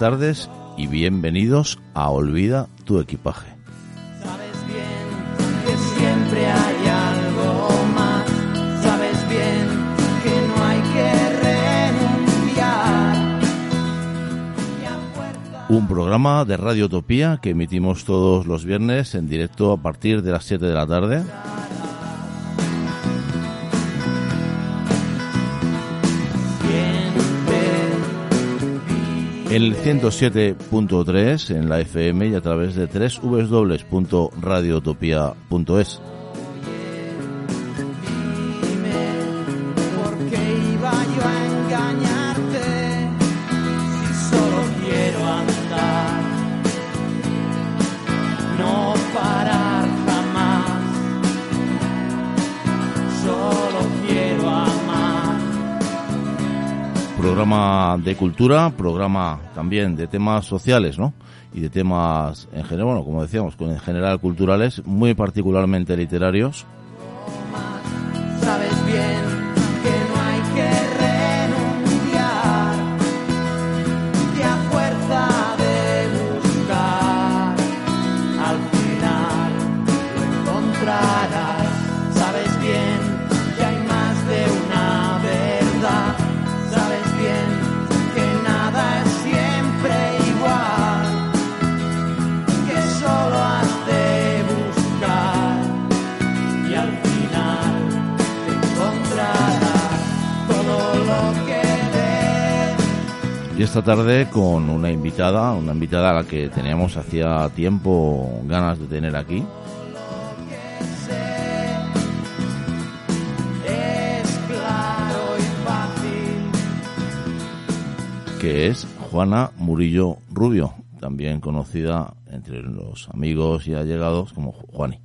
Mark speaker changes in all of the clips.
Speaker 1: buenas tardes y bienvenidos a Olvida tu equipaje.
Speaker 2: Sabes bien que siempre hay algo más. Sabes bien que no hay que renunciar.
Speaker 1: Un programa de Radio Utopía que emitimos todos los viernes en directo a partir de las 7 de la tarde. El 107.3 en la FM y a través de www.radiotopía.es. de cultura, programa también de temas sociales, ¿no? Y de temas en general, bueno, como decíamos, en general culturales, muy particularmente literarios.
Speaker 2: Y
Speaker 1: esta tarde con una invitada, una invitada a la que teníamos hacía tiempo ganas de tener aquí, que es Juana Murillo Rubio, también conocida entre los amigos y allegados como Ju- Juani.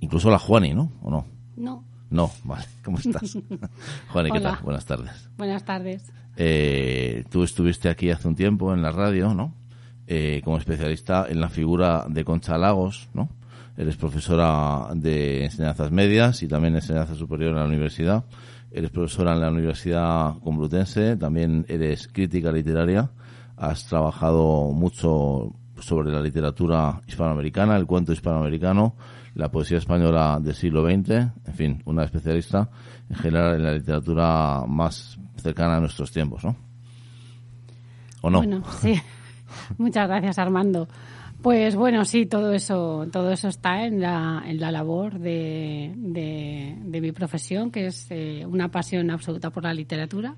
Speaker 1: Incluso la Juani, ¿no? ¿O no?
Speaker 3: No.
Speaker 1: No, vale. ¿Cómo estás? Juani, ¿qué
Speaker 3: Hola.
Speaker 1: tal? Buenas tardes.
Speaker 3: Buenas tardes.
Speaker 1: Eh, tú estuviste aquí hace un tiempo en la radio, ¿no? Eh, como especialista en la figura de Concha Lagos, ¿no? Eres profesora de enseñanzas medias y también enseñanza superior en la universidad. Eres profesora en la Universidad Complutense, también eres crítica literaria. Has trabajado mucho sobre la literatura hispanoamericana, el cuento hispanoamericano, la poesía española del siglo XX, en fin, una especialista en general en la literatura más cercana a nuestros tiempos, ¿no? ¿O no?
Speaker 3: Bueno, sí. Muchas gracias, Armando. Pues bueno, sí, todo eso, todo eso está en la, en la labor de, de, mi profesión, que es eh, una pasión absoluta por la literatura,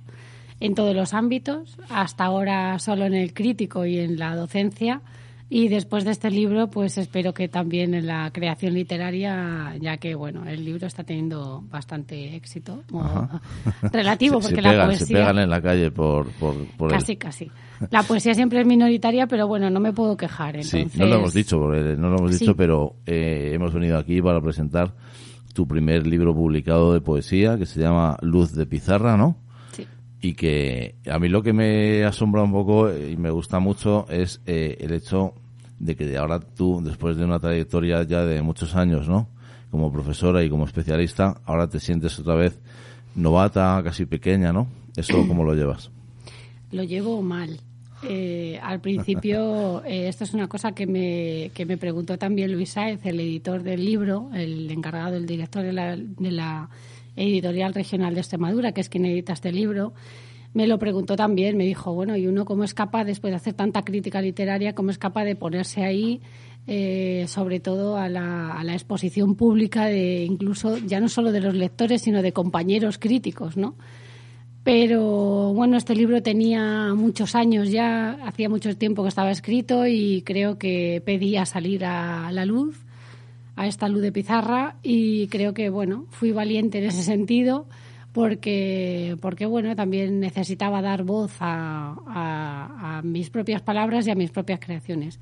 Speaker 3: en todos los ámbitos, hasta ahora solo en el crítico y en la docencia. Y después de este libro, pues espero que también en la creación literaria, ya que bueno, el libro está teniendo bastante éxito, relativo,
Speaker 1: Se-
Speaker 3: porque
Speaker 1: se,
Speaker 3: la
Speaker 1: pegan,
Speaker 3: poesía
Speaker 1: se pegan en la calle por, por, por él.
Speaker 3: Casi, casi. La poesía siempre es minoritaria, pero bueno, no me puedo quejar.
Speaker 1: Sí,
Speaker 3: Entonces,
Speaker 1: no lo hemos dicho, no lo hemos
Speaker 3: Sí.
Speaker 1: dicho, pero eh, hemos venido aquí para presentar tu primer libro publicado de poesía, que se llama Luz de Pizarra, ¿no? Y que a mí lo que me asombra un poco eh, y me gusta mucho es eh, el hecho de que ahora tú, después de una trayectoria ya de muchos años, ¿no? Como profesora y como especialista, ahora te sientes otra vez novata, casi pequeña, ¿no? ¿Eso cómo lo llevas?
Speaker 3: Lo llevo mal. Eh, al principio, eh, esto es una cosa que me, que me preguntó también Luis Sáez, el editor del libro, el encargado, el director de la, de la editorial regional de Extremadura, que es quien edita este libro. Me lo preguntó también, me dijo, bueno, ¿y uno cómo es capaz, después de hacer tanta crítica literaria, cómo es capaz de ponerse ahí, eh, sobre todo a la, a la exposición pública de incluso, ya no solo de los lectores, sino de compañeros críticos, ¿no? Pero bueno, este libro tenía muchos años ya, hacía mucho tiempo que estaba escrito y creo que pedía salir a la luz, a esta luz de pizarra y creo que bueno, fui valiente en ese sentido porque, porque bueno, también necesitaba dar voz a, mis propias palabras y a mis propias creaciones.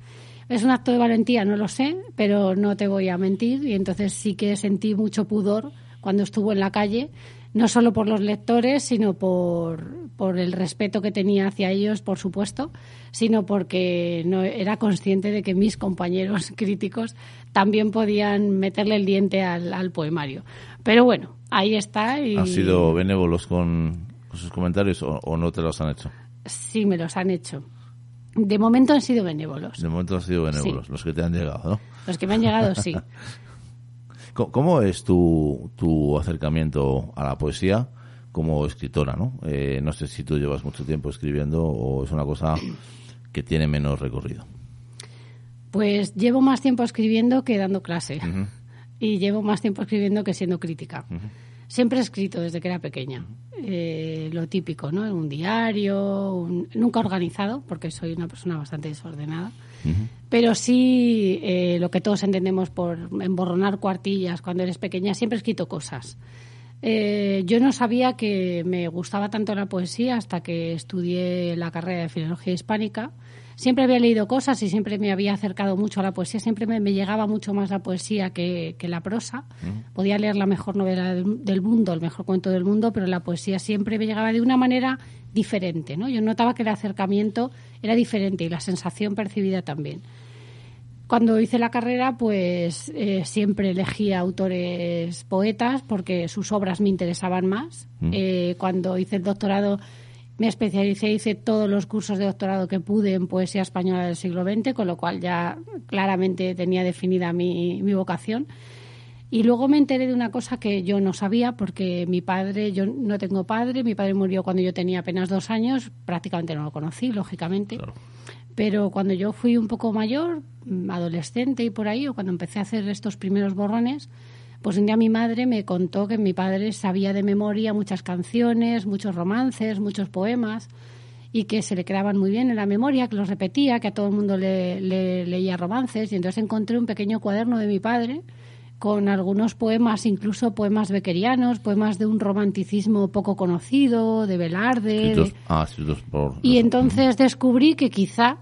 Speaker 3: ¿Es un acto de valentía? No lo sé, pero no te voy a mentir y entonces sí que sentí mucho pudor cuando estuvo en la calle, no solo por los lectores, sino por, por el respeto que tenía hacia ellos, por supuesto, sino porque no era consciente de que mis compañeros críticos también podían meterle el diente al, al poemario. Pero bueno, ahí está. Y
Speaker 1: ¿Han sido benévolos con, con sus comentarios o, o no te los han hecho?
Speaker 3: Sí, me los han hecho. De momento han sido benévolos.
Speaker 1: De momento han sido benévolos, los que te han llegado, ¿no?
Speaker 3: Los que me han llegado, sí.
Speaker 1: ¿Cómo- ¿Cómo es tu, tu acercamiento a la poesía como escritora, no? Eh, no sé si tú llevas mucho tiempo escribiendo o es una cosa que tiene menos recorrido.
Speaker 3: Pues llevo más tiempo escribiendo que dando clase. Y llevo más tiempo escribiendo que siendo crítica. Siempre he escrito desde que era pequeña. Eh, lo típico, ¿no? Un diario, un- nunca organizado, porque soy una persona bastante desordenada. Pero sí eh, lo que todos entendemos por emborronar cuartillas cuando eres pequeña, siempre he escrito cosas. Eh, yo no sabía que me gustaba tanto la poesía hasta que estudié la carrera de Filología Hispánica. Siempre había leído cosas y siempre me había acercado mucho a la poesía. Siempre me, me llegaba mucho más la poesía que, que la prosa. Podía leer la mejor novela del, del mundo, el mejor cuento del mundo, pero la poesía siempre me llegaba de una manera diferente. ¿no? Yo notaba que el acercamiento era diferente y la sensación percibida también. Cuando hice la carrera, pues eh, siempre elegía autores poetas porque sus obras me interesaban más. Eh, cuando hice el doctorado, me especialicé, hice todos los cursos de doctorado que pude en poesía española del siglo XX, con lo cual ya claramente tenía definida mi, mi vocación. Y luego me enteré de una cosa que yo no sabía, porque mi padre, yo no tengo padre, mi padre murió cuando yo tenía apenas dos años, prácticamente no lo conocí, lógicamente.
Speaker 1: Claro.
Speaker 3: Pero cuando yo fui un poco mayor, mm, adolescente y por ahí, o cuando empecé a hacer estos primeros borrones, pues un día mi madre me contó que mi padre sabía de memoria muchas canciones, muchos romances, muchos poemas, y que se le quedaban muy bien en la memoria, que los repetía, que a todo el mundo le, le leía romances. Y entonces encontré un pequeño cuaderno de mi padre con algunos poemas, incluso poemas bequerianos, poemas de un romanticismo poco conocido, de Velarde. de-
Speaker 1: ah, escritos por...
Speaker 3: y entonces descubrí que quizá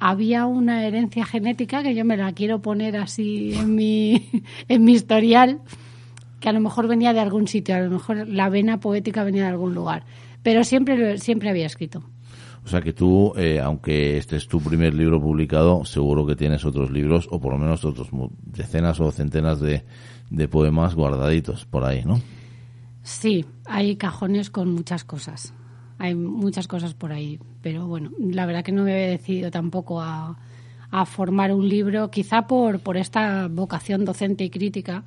Speaker 3: había una herencia genética que yo me la quiero poner así en mi, en mi historial, que a lo mejor venía de algún sitio, a lo mejor la vena poética venía de algún lugar. Pero siempre, siempre había escrito.
Speaker 1: O sea que tú, eh, aunque este es tu primer libro publicado, seguro que tienes otros libros, o por lo menos otros decenas o centenas de, de poemas guardaditos por ahí, ¿no?
Speaker 3: Sí, hay cajones con muchas cosas. Hay muchas cosas por ahí. Pero bueno, la verdad que no me había decidido tampoco a, a formar un libro, quizá por, por esta vocación docente y crítica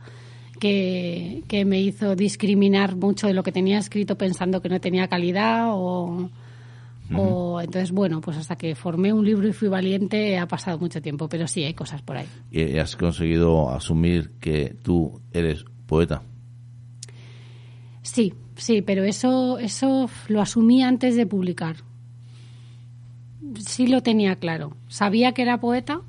Speaker 3: que, que me hizo discriminar mucho de lo que tenía escrito pensando que no tenía calidad o, o entonces bueno pues hasta que formé un libro y fui valiente ha pasado mucho tiempo pero sí hay cosas por ahí
Speaker 1: Y has conseguido asumir que tú eres poeta.
Speaker 3: Sí, sí, pero eso, eso lo asumí antes de publicar. Sí lo tenía claro. Sabía que era poeta,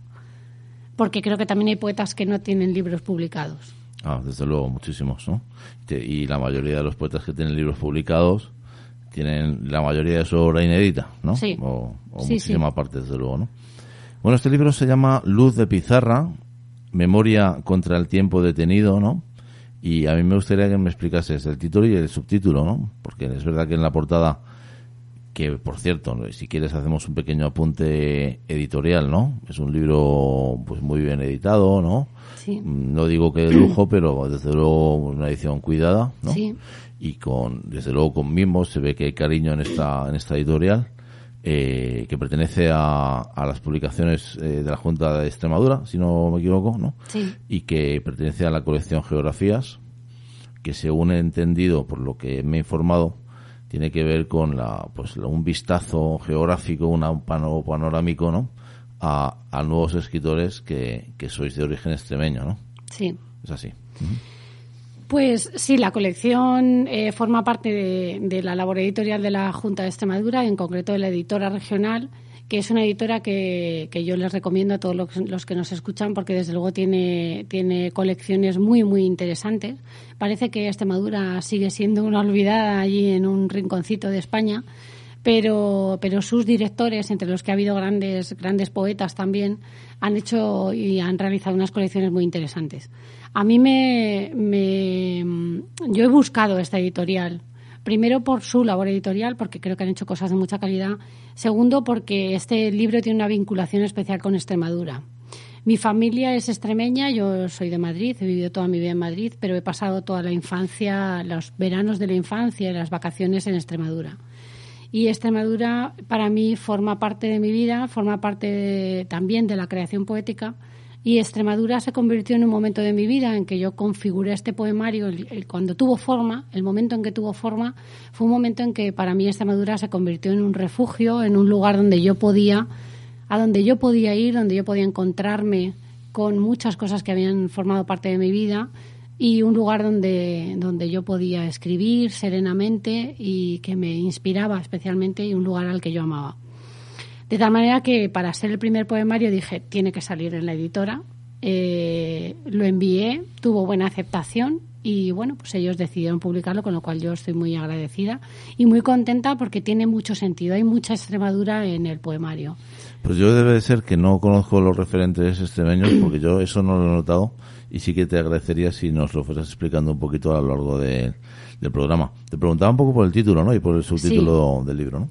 Speaker 3: porque creo que también hay poetas que no tienen libros publicados.
Speaker 1: Ah, desde luego, muchísimos, ¿no? Y la mayoría de los poetas que tienen libros publicados tienen la mayoría de su obra inédita, ¿no?
Speaker 3: Sí.
Speaker 1: O, o
Speaker 3: Sí,
Speaker 1: muchísima
Speaker 3: sí.
Speaker 1: parte, desde luego, ¿no? Bueno, este libro se llama Luz de Pizarra, Memoria contra el tiempo detenido, ¿no? Y a mí me gustaría que me explicases el título y el subtítulo, ¿no? Porque es verdad que en la portada, que por cierto, si quieres hacemos un pequeño apunte editorial, ¿no? Es un libro pues muy bien editado, ¿no?
Speaker 3: Sí.
Speaker 1: No digo que de lujo, pero desde luego una edición cuidada, ¿no?
Speaker 3: Sí.
Speaker 1: Y con, desde luego con mimos, se ve que hay cariño en esta, en esta editorial, eh, que pertenece a, a las publicaciones eh, de la Junta de Extremadura, si no me equivoco, ¿no?
Speaker 3: Sí.
Speaker 1: Y que pertenece a la colección Geografías, que según he entendido por lo que me he informado, tiene que ver con la, pues, un vistazo geográfico, una- un pano- panorámico, ¿no? A, a nuevos escritores que, que sois de origen extremeño, ¿no?
Speaker 3: Sí.
Speaker 1: Es así.
Speaker 3: Pues sí, la colección eh, forma parte de, de la labor editorial de la Junta de Extremadura, en concreto de la editora regional, que es una editora que, que yo les recomiendo a todos los, los que nos escuchan porque desde luego tiene, tiene colecciones muy, muy interesantes. Parece que Extremadura sigue siendo una olvidada allí en un rinconcito de España, pero, pero sus directores, entre los que ha habido grandes, grandes poetas también, han hecho y han realizado unas colecciones muy interesantes. A mí me, me yo he buscado esta editorial. Primero por su labor editorial, porque creo que han hecho cosas de mucha calidad. Segundo, porque este libro tiene una vinculación especial con Extremadura. Mi familia es extremeña, yo soy de Madrid, he vivido toda mi vida en Madrid, pero he pasado toda la infancia, los veranos de la infancia y las vacaciones en Extremadura. Y Extremadura para mí forma parte de mi vida, forma parte también de la creación poética. Y Extremadura se convirtió en un momento de mi vida en que yo configuré este poemario. cuando tuvo forma, el momento en que tuvo forma, fue un momento en que para mí Extremadura se convirtió en un refugio, en un lugar donde yo podía, a donde yo podía ir, donde yo podía encontrarme con muchas cosas que habían formado parte de mi vida y un lugar donde, donde yo podía escribir serenamente y que me inspiraba especialmente y un lugar al que yo amaba. De tal manera que para ser el primer poemario dije, tiene que salir en la editora. Eh, lo envié, tuvo buena aceptación y bueno, pues ellos decidieron publicarlo, con lo cual yo estoy muy agradecida y muy contenta porque tiene mucho sentido, hay mucha Extremadura en el poemario.
Speaker 1: Pues yo debe de ser que no conozco los referentes extremeños porque yo eso no lo he notado y sí que te agradecería si nos lo fueras explicando un poquito a lo largo de- del programa. Te preguntaba un poco por el título, ¿no? Y por el subtítulo del libro, ¿no?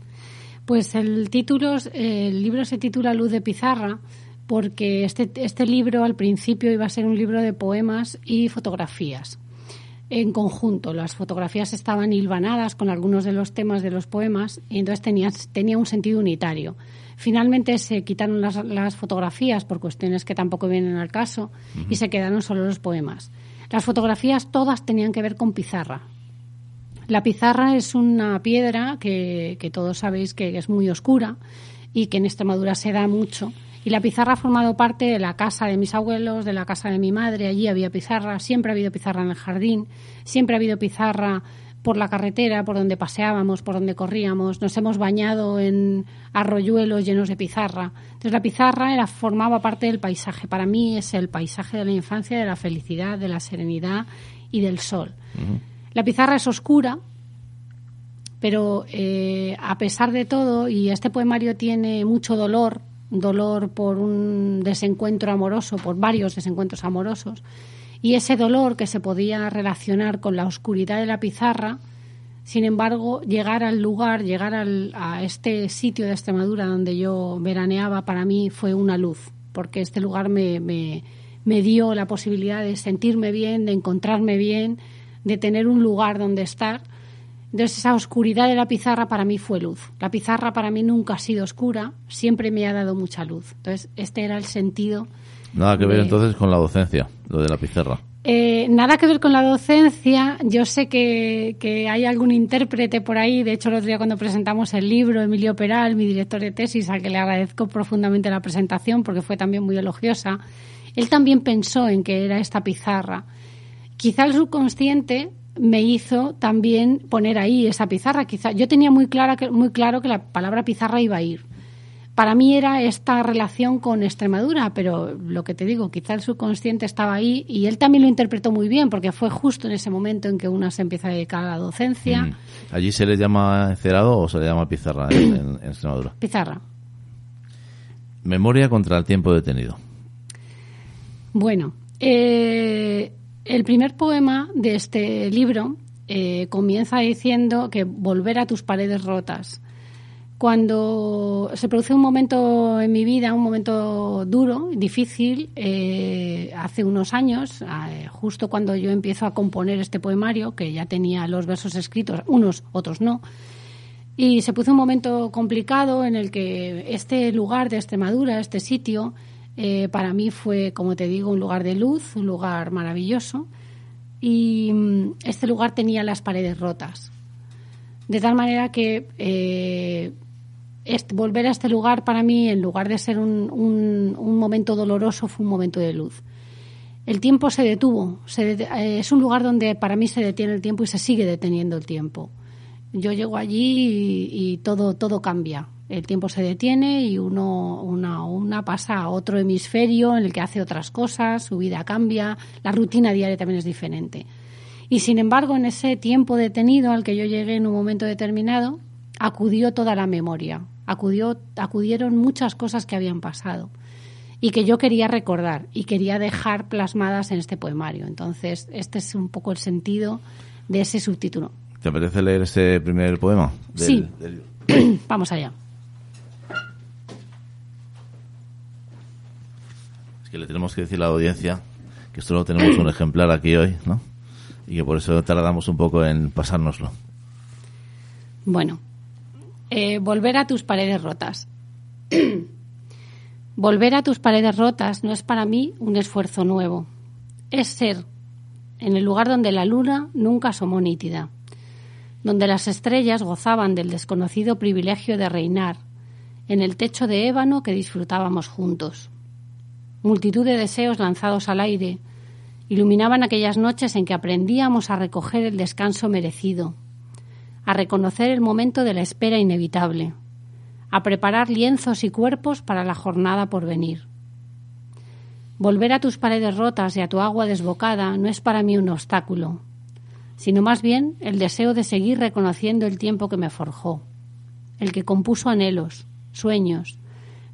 Speaker 3: Pues el título, el libro se titula Luz de Pizarra porque este, este libro al principio iba a ser un libro de poemas y fotografías en conjunto. Las fotografías estaban hilvanadas con algunos de los temas de los poemas y entonces tenía, tenía un sentido unitario. Finalmente se quitaron las, las fotografías por cuestiones que tampoco vienen al caso y se quedaron solo los poemas. Las fotografías todas tenían que ver con pizarra, la pizarra es una piedra que, todos sabéis que es muy oscura y que en Extremadura se da mucho. Y la pizarra ha formado parte de la casa de mis abuelos, de la casa de mi madre. Allí había pizarra, siempre ha habido pizarra en el jardín, siempre ha habido pizarra por la carretera, por donde paseábamos, por donde corríamos. Nos hemos bañado en arroyuelos llenos de pizarra. Entonces la pizarra era, formaba parte del paisaje. Para mí es el paisaje de la infancia, de la felicidad, de la serenidad y del sol. La pizarra es oscura, pero eh, a pesar de todo, y este poemario tiene mucho dolor, dolor por un desencuentro amoroso, por varios desencuentros amorosos, y ese dolor que se podía relacionar con la oscuridad de la pizarra, sin embargo, llegar al lugar, llegar al, a este sitio de Extremadura donde yo veraneaba, para mí fue una luz, porque este lugar me, me, me dio la posibilidad de sentirme bien, de encontrarme bien, de tener un lugar donde estar. Entonces esa oscuridad de la pizarra para mí fue luz. La pizarra para mí nunca ha sido oscura, siempre me ha dado mucha luz. Entonces este era el sentido.
Speaker 1: Nada que ver entonces con la docencia, lo de la pizarra.
Speaker 3: Eh, nada que ver con la docencia. Yo sé que, que hay algún intérprete por ahí. De hecho, el otro día cuando presentamos el libro, Emilio Peral, mi director de tesis, al que le agradezco profundamente la presentación porque fue también muy elogiosa, él también pensó en que era esta pizarra. Quizá el subconsciente me hizo también poner ahí esa pizarra. Quizá yo tenía muy clara que, muy claro que la palabra pizarra iba a ir. Para mí era esta relación con Extremadura, pero lo que te digo, quizá el subconsciente estaba ahí y él también lo interpretó muy bien, porque fue justo en ese momento en que una se empieza a dedicar a la docencia.
Speaker 1: Mm. ¿Allí se le llama encerado o se le llama pizarra en, en- en Extremadura?
Speaker 3: Pizarra.
Speaker 1: Memoria contra el tiempo detenido.
Speaker 3: Bueno, eh, el primer poema de este libro eh, comienza diciendo que volver a tus paredes rotas. Cuando se produce un momento en mi vida, un momento duro, difícil, eh, hace unos años, eh, justo cuando yo empiezo a componer este poemario, que ya tenía los versos escritos, unos, otros no, y se puso un momento complicado en el que este lugar de Extremadura, este sitio, eh, para mí fue, como te digo, un lugar de luz, un lugar maravilloso. Y mm, este lugar tenía las paredes rotas. De tal manera que eh, volver a este lugar para mí, en lugar de ser un, un- momento doloroso, fue un momento de luz. El tiempo se detuvo. se eh, es un lugar donde para mí se detiene el tiempo y se sigue deteniendo el tiempo. Yo llego allí y, y todo, todo cambia. El tiempo se detiene y uno, una, una pasa a otro hemisferio en el que hace otras cosas, su vida cambia, la rutina diaria también es diferente. Y sin embargo, en ese tiempo detenido al que yo llegué en un momento determinado, acudió toda la memoria, acudió, acudieron muchas cosas que habían pasado y que yo quería recordar y quería dejar plasmadas en este poemario. Entonces, este es un poco el sentido de ese subtítulo.
Speaker 1: ¿Te apetece leer ese primer poema? del-
Speaker 3: Sí.
Speaker 1: del-
Speaker 3: Vamos allá.
Speaker 1: Que le tenemos que decir a la audiencia que solo tenemos un ejemplar aquí hoy, ¿no? Y que por eso tardamos un poco en pasárnoslo.
Speaker 3: Bueno, Eh, volver a tus paredes rotas. volver a tus paredes rotas no es para mí un esfuerzo nuevo. Es ser en el lugar donde la luna nunca asomó nítida, donde las estrellas gozaban del desconocido privilegio de reinar, en el techo de ébano que disfrutábamos juntos. Multitud de deseos lanzados al aire iluminaban aquellas noches en que aprendíamos a recoger el descanso merecido, a reconocer el momento de la espera inevitable, a preparar lienzos y cuerpos para la jornada por venir. Volver a tus paredes rotas y a tu agua desbocada no es para mí un obstáculo, sino más bien el deseo de seguir reconociendo el tiempo que me forjó, el que compuso anhelos, sueños,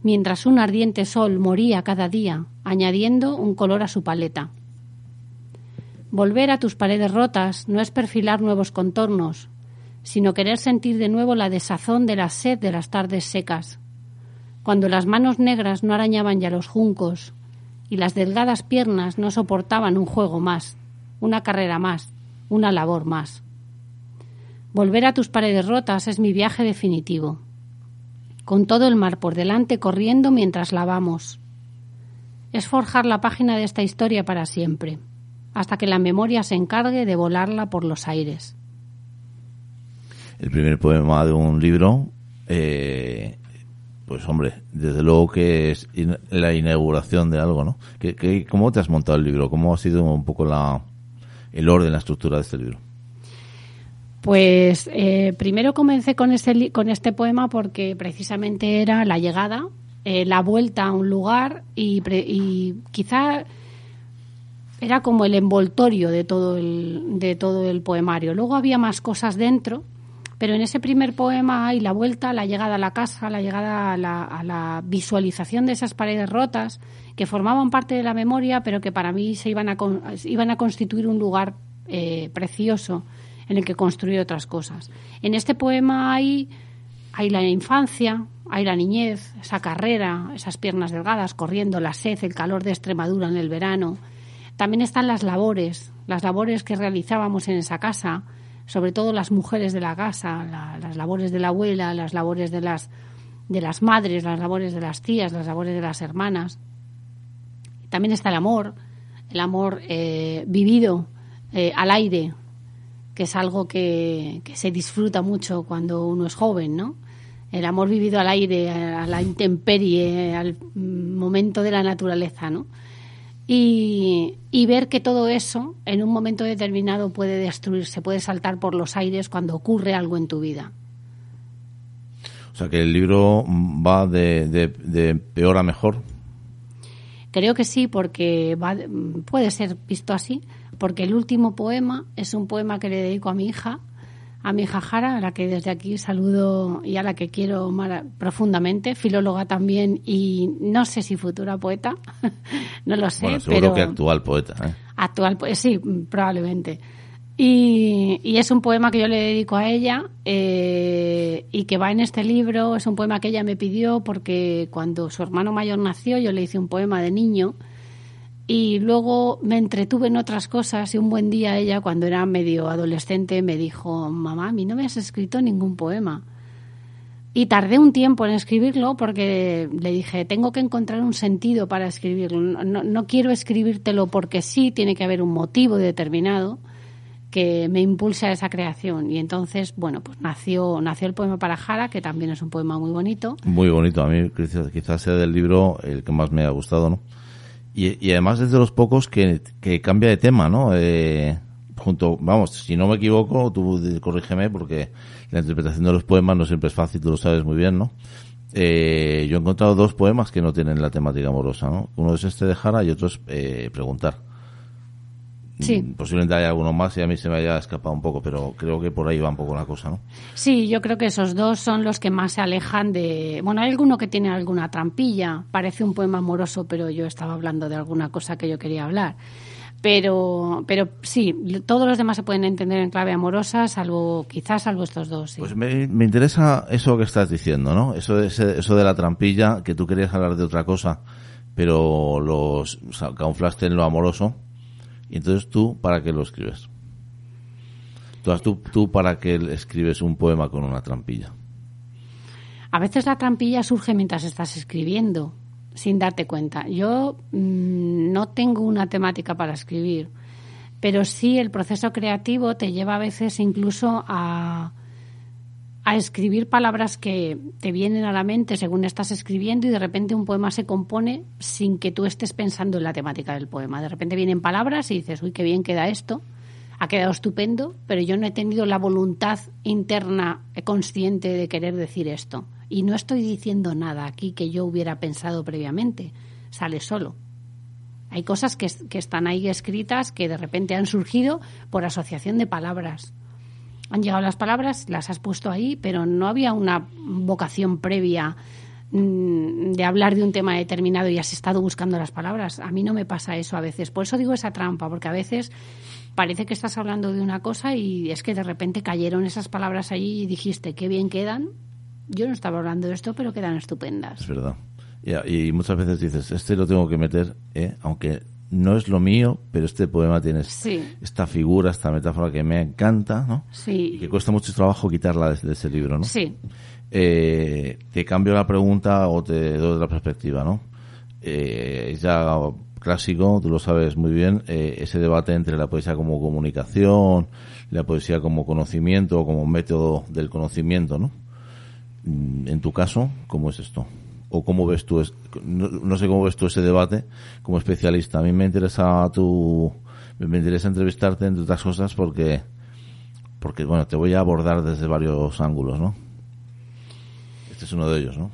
Speaker 3: mientras un ardiente sol moría cada día, añadiendo un color a su paleta. Volver a tus paredes rotas no es perfilar nuevos contornos, sino querer sentir de nuevo la desazón de la sed de las tardes secas, cuando las manos negras no arañaban ya los juncos, y las delgadas piernas no soportaban un juego más, una carrera más, una labor más. Volver a tus paredes rotas es mi viaje definitivo, con todo el mar por delante corriendo mientras lavamos. Es forjar la página de esta historia para siempre, hasta que la memoria se encargue de volarla por los aires.
Speaker 1: El primer poema de un libro eh, pues hombre, desde luego que es la inauguración de algo, ¿no? ¿Qué, cómo te has montado el libro? ¿Cómo ha sido un poco la, el orden, la estructura de este libro?
Speaker 3: Pues eh, primero comencé con este, con este poema porque precisamente era la llegada, eh, la vuelta a un lugar y, y, quizá era como el envoltorio de todo el, de todo el poemario. Luego había más cosas dentro pero en ese primer poema hay la vuelta, la llegada a la casa, la llegada a la, visualización de esas paredes rotas que formaban parte de la memoria, pero que para mí se iban a, iban a constituir un lugar eh, precioso en el que construir otras cosas. En este poema hay, hay la infancia, hay la niñez, esa carrera, esas piernas delgadas corriendo, la sed, el calor de Extremadura en el verano. También están las labores, las labores que realizábamos en esa casa, sobre todo las mujeres de la casa, las labores de la abuela, las labores de las, de las madres, las labores de las tías, las labores de las hermanas. También está el amor, el amor eh, vivido eh, al aire, que es algo que, que, se disfruta mucho cuando uno es joven, ¿no? El amor vivido al aire, a la intemperie, al momento de la naturaleza, ¿no? y, ver que todo eso en un momento determinado puede destruirse, puede saltar por los aires cuando ocurre algo en tu vida.
Speaker 1: O sea que el libro va de, peor a mejor.
Speaker 3: Creo que sí, porque puede ser visto así, porque el último poema es un poema que le dedico a mi hija, a mi hija Jara, a la que desde aquí saludo y a la que quiero profundamente, filóloga también y no sé si futura poeta, no lo sé.
Speaker 1: Bueno, seguro que actual poeta. ¿eh?
Speaker 3: Actual, sí, probablemente. Y, y, es un poema que yo le dedico a ella eh, y que va en este libro. Es un poema que ella me pidió porque cuando su hermano mayor nació yo le hice un poema de niño y luego me entretuve en otras cosas y un buen día ella, cuando era medio adolescente, me dijo, mamá, a mí no me has escrito ningún poema. Y tardé un tiempo en escribirlo porque le dije, tengo que encontrar un sentido para escribirlo. No, no quiero escribírtelo porque sí, tiene que haber un motivo determinado que me impulse a esa creación. Y entonces, bueno, pues nació, nació el poema para Jara, que también es un poema muy bonito.
Speaker 1: Muy bonito, a mí quizás sea del libro el que más me ha gustado, ¿no? Y, además es de los pocos que, cambia de tema, ¿no? Eh, junto, vamos, si no me equivoco, tú corrígeme porque la interpretación de los poemas no siempre es fácil, tú lo sabes muy bien, ¿no? Eh, yo he encontrado dos poemas que no tienen la temática amorosa, ¿no? Uno es este de Jara y otro es eh, Preguntar.
Speaker 3: Sí.
Speaker 1: Mm, posiblemente haya alguno más y a mí se me haya escapado un poco, pero creo que por ahí va un poco la cosa, ¿no?
Speaker 3: Sí, yo creo que esos dos son los que más se alejan de... Bueno, hay alguno que tiene alguna trampilla, parece un poema amoroso, pero yo estaba hablando de alguna cosa que yo quería hablar. Pero, pero sí, todos los demás se pueden entender en clave amorosa, salvo quizás salvo estos dos.
Speaker 1: Pues me, me, interesa eso que estás diciendo, ¿no? Eso de, eso de la trampilla, que tú querías hablar de otra cosa, pero los camuflaste en lo amoroso. Entonces tú, ¿para qué lo escribes? Tú ¿para qué escribes un poema con una trampilla?
Speaker 3: A veces la trampilla surge mientras estás escribiendo, sin darte cuenta. Yo mm, no tengo una temática para escribir, pero sí el proceso creativo te lleva a veces incluso a, a escribir palabras que te vienen a la mente según estás escribiendo y de repente un poema se compone sin que tú estés pensando en la temática del poema. De repente vienen palabras y dices, uy, qué bien queda esto, ha quedado estupendo, pero yo no he tenido la voluntad interna consciente de querer decir esto. Y no estoy diciendo nada aquí que yo hubiera pensado previamente, sale solo. Hay cosas que, que están ahí escritas que de repente han surgido por asociación de palabras han llegado las palabras, las has puesto ahí, pero no había una vocación previa mm, de hablar de un tema determinado y has estado buscando las palabras. A mí no me pasa eso a veces. Por eso digo esa trampa, porque a veces parece que estás hablando de una cosa y es que de repente cayeron esas palabras allí y dijiste, qué bien quedan. Yo no estaba hablando de esto, pero quedan estupendas.
Speaker 1: Es verdad. Y, y muchas veces dices, este lo tengo que meter, ¿eh? aunque no es lo mío, pero este poema tiene esta figura, esta metáfora que me encanta, ¿no?
Speaker 3: Sí.
Speaker 1: Y que cuesta mucho trabajo quitarla de, ese libro, ¿no?
Speaker 3: Sí.
Speaker 1: Eh, te cambio la pregunta o te doy otra perspectiva, ¿no? Eh, es ya clásico, tú lo sabes muy bien, eh, ese debate entre la poesía como comunicación, la poesía como conocimiento, como método del conocimiento, ¿no? Mm, en tu caso, ¿cómo es esto? O cómo ves tú, no, sé cómo ves tú ese debate como especialista. A mí me interesa tu, me interesa entrevistarte entre otras cosas porque, porque bueno, te voy a abordar desde varios ángulos, ¿no? Este es uno de ellos, ¿no?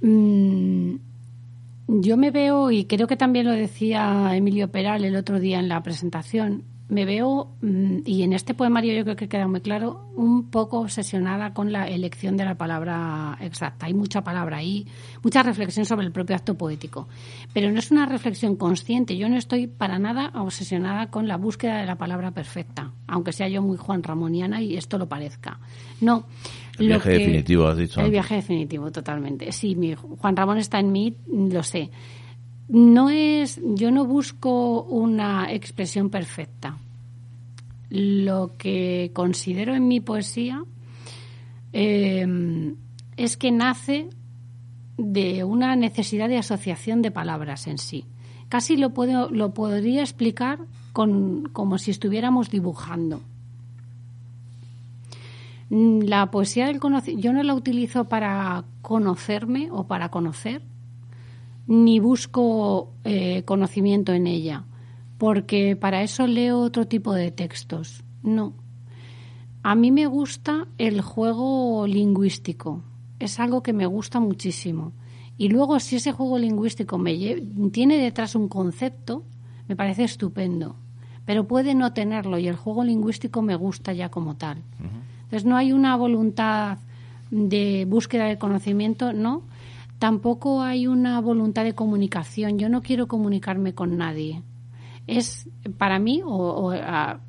Speaker 3: Mm, yo me veo, y creo que también lo decía Emilio Peral el otro día en la presentación, me veo, mm, y en este poemario yo creo que queda muy claro, un poco obsesionada con la elección de la palabra exacta. Hay mucha palabra ahí, mucha reflexión sobre el propio acto poético. Pero no es una reflexión consciente. Yo no estoy para nada obsesionada con la búsqueda de la palabra perfecta, aunque sea yo muy Juan Ramoniana y esto lo parezca. No.
Speaker 1: El viaje definitivo, has dicho.
Speaker 3: El viaje definitivo, totalmente. Sí, mi Juan Ramón está en mí, lo sé no es, yo no busco una expresión perfecta. Lo que considero en mi poesía em, es que nace de una necesidad de asociación de palabras en sí. Casi lo, puedo, lo podría explicar con, como si estuviéramos dibujando. La poesía del conocimiento, yo no la utilizo para conocerme o para conocer, ni busco eh, conocimiento en ella, porque para eso leo otro tipo de textos. No. A mí me gusta el juego lingüístico. Es algo que me gusta muchísimo. Y luego, si ese juego lingüístico me tiene detrás un concepto, me parece estupendo. Pero puede no tenerlo y el juego lingüístico me gusta ya como tal. Entonces, no hay una voluntad de búsqueda de conocimiento, no, tampoco hay una voluntad de comunicación. Yo no quiero comunicarme con nadie. Es para mí, o,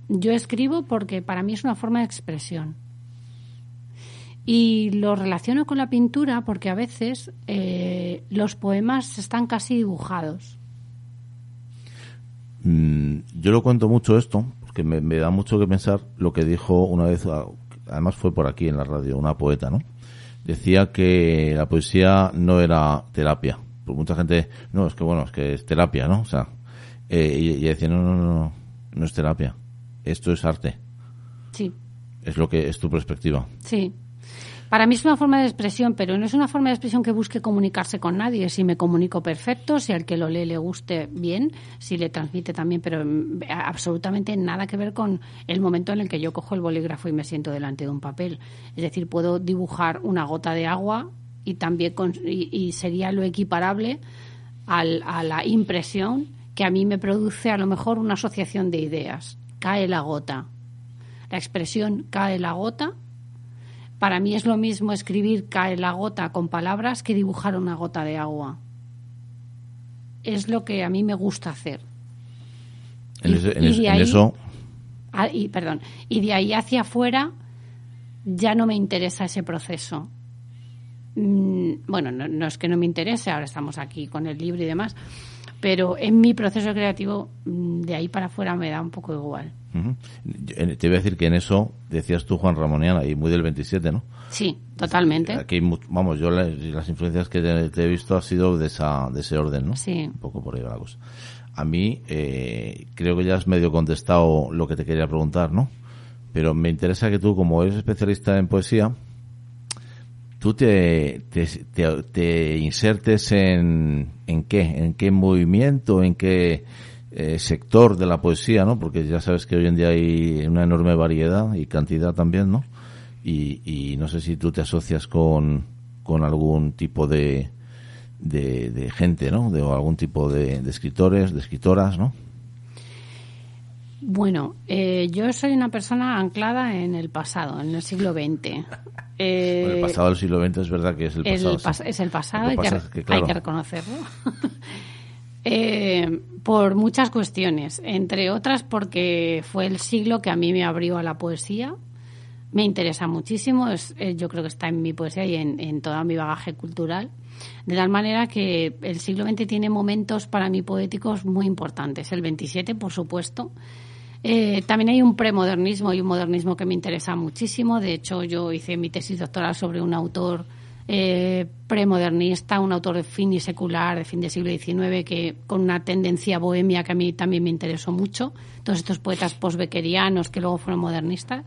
Speaker 3: yo escribo porque para mí es una forma de expresión. Y lo relaciono con la pintura porque a veces eh, los poemas están casi dibujados.
Speaker 1: Mm, yo lo cuento mucho esto porque me, me da mucho que pensar lo que dijo una vez, además fue por aquí en la radio, una poeta, ¿no? Decía que la poesía no era terapia. Por mucha gente, no, es que bueno, es que es terapia, ¿no? O sea, eh, y, decía, no, no, no, no, es terapia. Esto es arte.
Speaker 3: Sí.
Speaker 1: Es lo que es tu perspectiva.
Speaker 3: Sí. Para mí es una forma de expresión, pero no es una forma de expresión que busque comunicarse con nadie. Si me comunico perfecto, si al que lo lee le guste bien, si le transmite también, pero mm, absolutamente nada que ver con el momento en el que yo cojo el bolígrafo y me siento delante de un papel. Es decir, puedo dibujar una gota de agua y también y, sería lo equiparable a la impresión que a mí me produce a lo mejor una asociación de ideas. Cae la gota. La expresión cae la gota para mí es lo mismo escribir cae la gota con palabras que dibujar una gota de agua. Es lo que a mí me gusta hacer.
Speaker 1: En, eso.
Speaker 3: Ah, y, perdón. Y de ahí hacia afuera ya no me interesa ese proceso. Mm, bueno, no, es que no me interese, ahora estamos aquí con el libro y demás, pero en mi proceso creativo mm, de ahí para afuera me da un poco igual.
Speaker 1: Yo- Te iba a decir que en eso decías tú, Juan Ramoniana, y muy del 27, ¿no?
Speaker 3: Sí, totalmente.
Speaker 1: Aquí, vamos, yo las, las influencias que te, te he visto ha sido de, esa, de ese orden, ¿no?
Speaker 3: Sí.
Speaker 1: Un poco por ahí va la cosa. A mí, eh, creo que ya has medio contestado lo que te quería preguntar, ¿no? Pero me interesa que tú, como eres especialista en poesía, tú te, te, te- te insertes en, en qué, en qué movimiento, en qué eh, sector de la poesía, ¿no? Porque ya sabes que hoy en día hay una enorme variedad y cantidad también, ¿no? Y, y no sé si tú te asocias con, con algún tipo de, de, de gente, ¿no? De o algún tipo de, de escritores, de escritoras, ¿no?
Speaker 3: Bueno, eh, yo soy una persona anclada en el pasado, en el siglo XX. Eh,
Speaker 1: Bueno, el pasado del siglo XX es verdad que es el
Speaker 3: el
Speaker 1: pasado.
Speaker 3: pas-
Speaker 1: sí.
Speaker 3: es el pasado, hay
Speaker 1: que
Speaker 3: que,
Speaker 1: que,
Speaker 3: hay
Speaker 1: claro,
Speaker 3: que reconocerlo. Eh, por muchas cuestiones, entre otras porque fue el siglo que a mí me abrió a la poesía. Me interesa muchísimo, es, eh, yo creo que está en mi poesía y en, en todo mi bagaje cultural. De tal manera que el siglo XX tiene momentos para mí poéticos muy importantes. El 27, por supuesto. Eh, también hay un premodernismo y un modernismo que me interesa muchísimo. De hecho, yo hice mi tesis doctoral sobre un autor eh, premodernista, un autor de fin y secular, de fin del siglo XIX, que con una tendencia bohemia que a mí también me interesó mucho. Todos estos poetas postbeckerianos que luego fueron modernistas.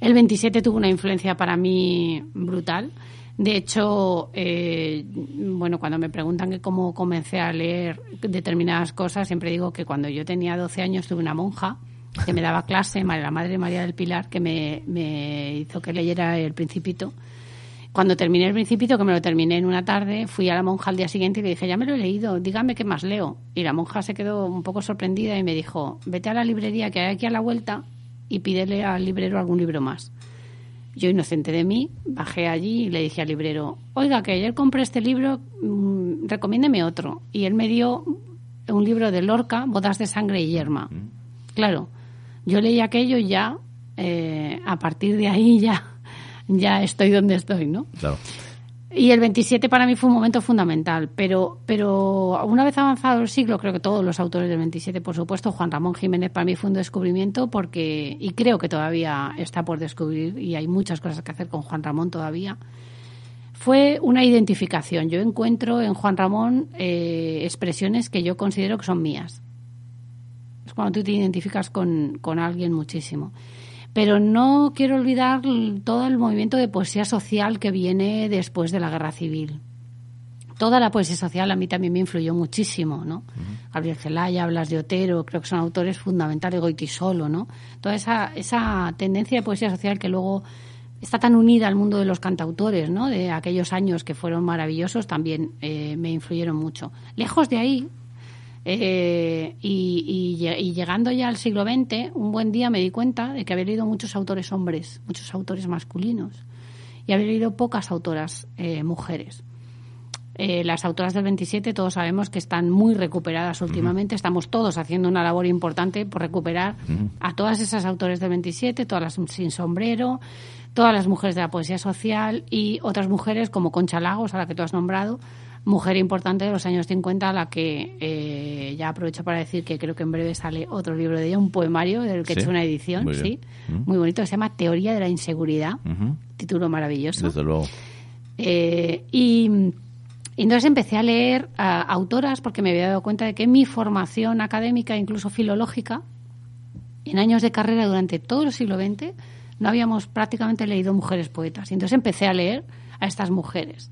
Speaker 3: El 27 tuvo una influencia para mí brutal. De hecho, eh, bueno, cuando me preguntan que cómo comencé a leer determinadas cosas, siempre digo que cuando yo tenía 12 años tuve una monja que me daba clase, la madre María del Pilar, que me, me hizo que leyera El Principito. Cuando terminé El Principito, que me lo terminé en una tarde, fui a la monja al día siguiente y le dije, ya me lo he leído, dígame qué más leo. Y la monja se quedó un poco sorprendida y me dijo, vete a la librería que hay aquí a la vuelta y pídele al librero algún libro más. Yo, inocente de mí, bajé allí y le dije al librero, oiga, que ayer compré este libro, mm, recomiéndeme otro. Y él me dio un libro de Lorca, Bodas de Sangre y Yerma. Claro, yo leí aquello y ya, eh, a partir de ahí ya, ya estoy donde estoy, ¿no?
Speaker 1: Claro.
Speaker 3: Y el 27 para mí fue un momento fundamental, pero, pero una vez avanzado el siglo, creo que todos los autores del 27, por supuesto, Juan Ramón Jiménez para mí fue un descubrimiento porque, y creo que todavía está por descubrir y hay muchas cosas que hacer con Juan Ramón todavía, fue una identificación. Yo encuentro en Juan Ramón eh, expresiones que yo considero que son mías. Es cuando tú te identificas con, con alguien muchísimo. Pero no quiero olvidar todo el movimiento de poesía social que viene después de la guerra civil. Toda la poesía social a mí también me influyó muchísimo, ¿no? Gabriel Celaya, Blas de Otero, creo que son autores fundamentales, Goitisolo, ¿no? Toda esa, esa tendencia de poesía social que luego está tan unida al mundo de los cantautores, ¿no? De aquellos años que fueron maravillosos, también eh, me influyeron mucho. Lejos de ahí, eh, y, y lle- y llegando ya al siglo XX, un buen día me di cuenta de que había leído muchos autores hombres, muchos autores masculinos, y había leído pocas autoras eh, mujeres. Eh, las autoras del 27 todos sabemos que están muy recuperadas últimamente. Estamos todos haciendo una labor importante por recuperar a todas esas autores del 27, todas las sin sombrero, todas las mujeres de la poesía social y otras mujeres como Concha Lagos, a la que tú has nombrado, mujer importante de los años 50, a la que eh, ya aprovecho para decir que creo que en breve sale otro libro de ella, un poemario del que he hecho una edición,
Speaker 1: muy
Speaker 3: sí.
Speaker 1: Mm.
Speaker 3: muy bonito, que se llama Teoría de la Inseguridad, título maravilloso.
Speaker 1: Desde luego.
Speaker 3: Eh, y, y entonces empecé a leer a autoras porque me había dado cuenta de que mi formación académica, incluso filológica, en años de carrera durante todo el siglo XX, no habíamos prácticamente leído mujeres poetas. Y entonces empecé a leer a estas mujeres.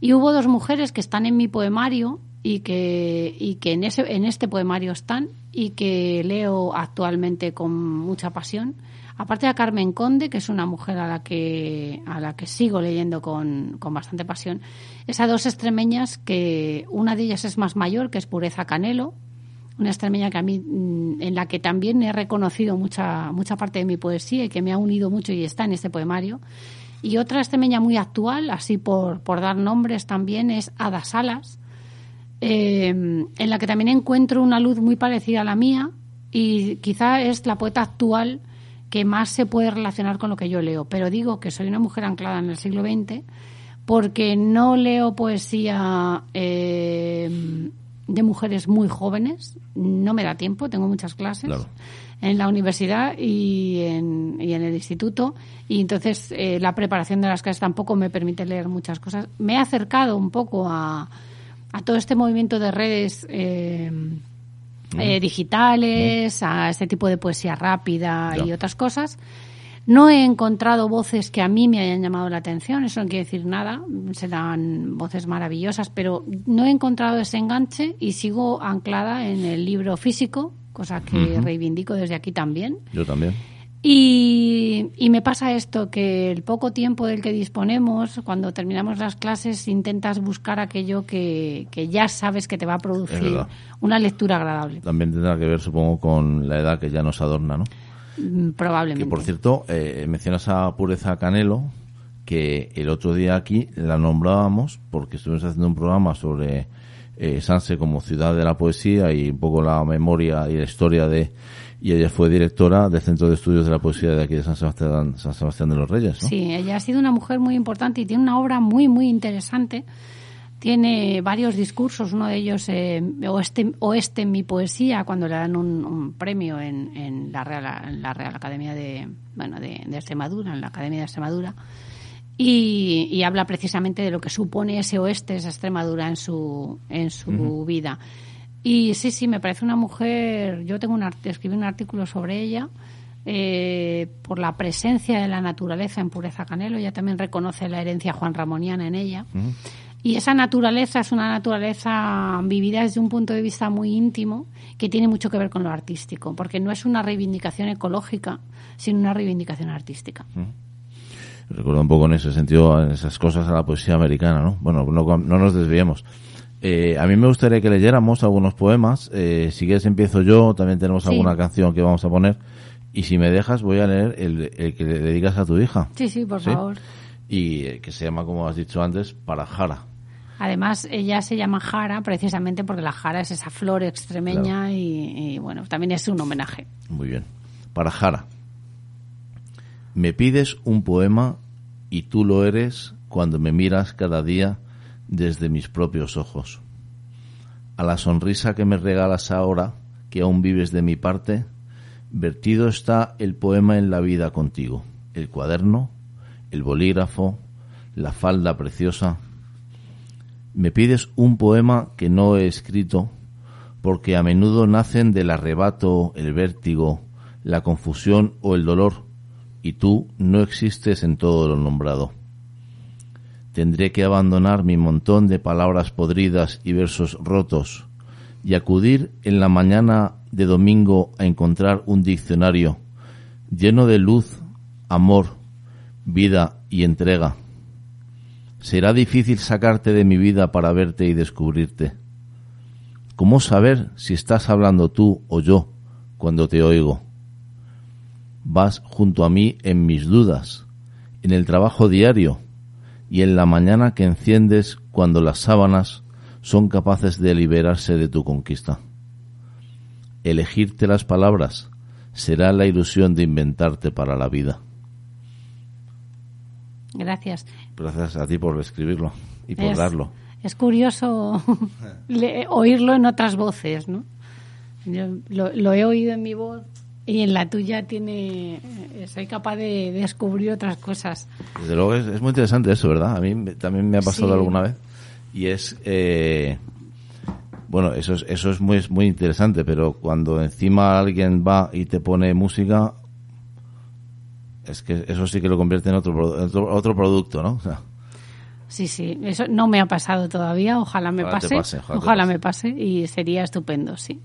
Speaker 3: Y hubo dos mujeres que están en mi poemario y que, y que en, ese, en este poemario están y que leo actualmente con mucha pasión. Aparte de Carmen Conde, que es una mujer a la que, a la que sigo leyendo con, con bastante pasión, esas dos extremeñas que una de ellas es más mayor, que es Pureza Canelo, una extremeña que a mí, mm, en la que también he reconocido mucha, mucha parte de mi poesía y que me ha unido mucho y está en este poemario. Y otra extremeña muy actual, así por, por dar nombres también, es Ada Salas, eh, en la que también encuentro una luz muy parecida a la mía y quizá es la poeta actual que más se puede relacionar con lo que yo leo. Pero digo que soy una mujer anclada en el siglo XX porque no leo poesía eh, de mujeres muy jóvenes. No me da tiempo, tengo muchas clases
Speaker 1: Claro.
Speaker 3: En la universidad y en, y en el instituto. Y entonces eh, la preparación de las clases tampoco me permite leer muchas cosas. Me he acercado un poco a, a todo este movimiento de redes. eh, eh, digitales, a este tipo de poesía rápida y otras cosas. No he encontrado voces que a mí me hayan llamado la atención, eso no quiere decir nada, serán voces maravillosas, pero no he encontrado ese enganche y sigo anclada en el libro físico, cosa que reivindico desde aquí también.
Speaker 1: Yo también.
Speaker 3: Y, y me pasa esto, que el poco tiempo del que disponemos, cuando terminamos las clases, intentas buscar aquello que, que ya sabes que te va a producir una lectura agradable,
Speaker 1: También tendrá que ver, supongo, con la edad que ya nos adorna, ¿no?
Speaker 3: Mm, probablemente.
Speaker 1: Que por cierto, eh, mencionas a Pureza Canelo, que el otro día aquí la nombrábamos porque estuvimos haciendo un programa sobre eh, Sanse como ciudad de la poesía y un poco la memoria y la historia de. Y ella fue directora del Centro de Estudios de la Poesía de aquí de San Sebastián, San Sebastián de los Reyes, ¿no?
Speaker 3: Sí, ella ha sido una mujer muy importante y tiene una obra muy, muy interesante. Tiene varios discursos, uno de ellos, eh, Oeste, Oeste en mi poesía, cuando le dan un, un premio en, en, la Real, en la Real Academia de, bueno, de, de Extremadura, en la Academia de Extremadura. Y, y habla precisamente de lo que supone ese oeste, esa Extremadura en su, en su vida. Y sí, sí, me parece una mujer. Yo tengo un escribí un artículo sobre ella eh, por la presencia de la naturaleza en Pureza Canelo. Ella también reconoce la herencia Juan Ramoniana en ella. Y esa naturaleza es una naturaleza vivida desde un punto de vista muy íntimo que tiene mucho que ver con lo artístico, porque no es una reivindicación ecológica, sino una reivindicación artística.
Speaker 1: Recuerdo un poco en ese sentido, en esas cosas a la poesía americana, ¿no? Bueno, no, no nos desviemos. Eh, a mí me gustaría que leyéramos algunos poemas. Eh, si quieres empiezo yo, también tenemos
Speaker 3: Sí.
Speaker 1: alguna canción que vamos a poner. Y si me dejas, voy a leer el, el que le dedicas a tu hija.
Speaker 3: Sí, sí, por
Speaker 1: ¿Sí?
Speaker 3: favor.
Speaker 1: Y eh, que se llama, como has dicho antes, Para Jara.
Speaker 3: Además, ella se llama Jara precisamente porque la Jara es esa flor extremeña y, y, bueno, también es un homenaje.
Speaker 1: Muy bien. Para Jara. Me pides un poema y tú lo eres cuando me miras cada día desde mis propios ojos. A la sonrisa que me regalas ahora, que aún vives de mi parte, vertido está el poema en la vida contigo. El cuaderno, el bolígrafo, la falda preciosa. Me pides un poema que no he escrito porque a menudo nacen del arrebato, el vértigo, la confusión o el dolor, y tú no existes en todo lo nombrado. Tendré que abandonar mi montón de palabras podridas y versos rotos, y acudir en la mañana de domingo a encontrar un diccionario lleno de luz, amor, vida y entrega. Será difícil sacarte de mi vida para verte y descubrirte. ¿Cómo saber si estás hablando tú o yo cuando te oigo? Vas junto a mí en mis dudas, en el trabajo diario y en la mañana que enciendes cuando las sábanas son capaces de liberarse de tu conquista. Elegirte las palabras será la ilusión de inventarte para la vida.
Speaker 3: Gracias.
Speaker 1: Gracias a ti por escribirlo y por
Speaker 3: Es-
Speaker 1: darlo.
Speaker 3: Es curioso le- oírlo en otras voces, ¿no? Yo lo, lo he oído en mi voz y en la tuya tiene eh, soy capaz de descubrir otras cosas.
Speaker 1: Desde luego es, es muy interesante eso, ¿verdad? A mí me- también me ha pasado
Speaker 3: Sí.
Speaker 1: alguna vez. Y es, eh, bueno, eso es, eso es muy, muy interesante, pero cuando encima alguien va y te pone música, es que eso sí que lo convierte en otro, otro, otro producto, ¿no? O sea,
Speaker 3: Sí, sí, eso no me ha pasado todavía, ojalá me
Speaker 1: Ojalá
Speaker 3: pase,
Speaker 1: pase, ojalá
Speaker 3: ojalá
Speaker 1: pase.
Speaker 3: me pase y sería estupendo, sí.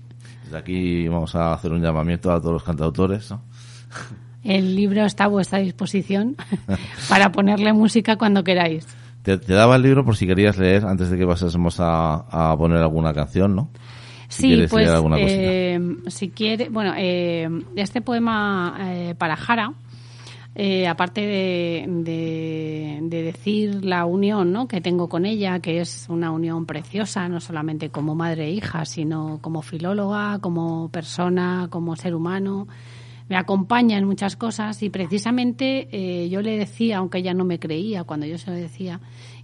Speaker 1: Desde aquí vamos a hacer un llamamiento a todos los cantautores, ¿no?
Speaker 3: El libro está a vuestra disposición para ponerle música cuando queráis.
Speaker 1: Te, te daba el libro por si querías leer antes de que pasásemos a, a poner alguna canción, ¿no? Si
Speaker 3: Sí,
Speaker 1: quieres
Speaker 3: pues eh, si quiere, bueno, eh, este poema eh, para Jara, eh, aparte de, de- de decir la unión ¿no? que tengo con ella, que es una unión preciosa, no solamente como madre e hija, sino como filóloga, como persona, como ser humano, me acompaña en muchas cosas y precisamente eh, yo le decía, aunque ella no me creía cuando yo se lo decía,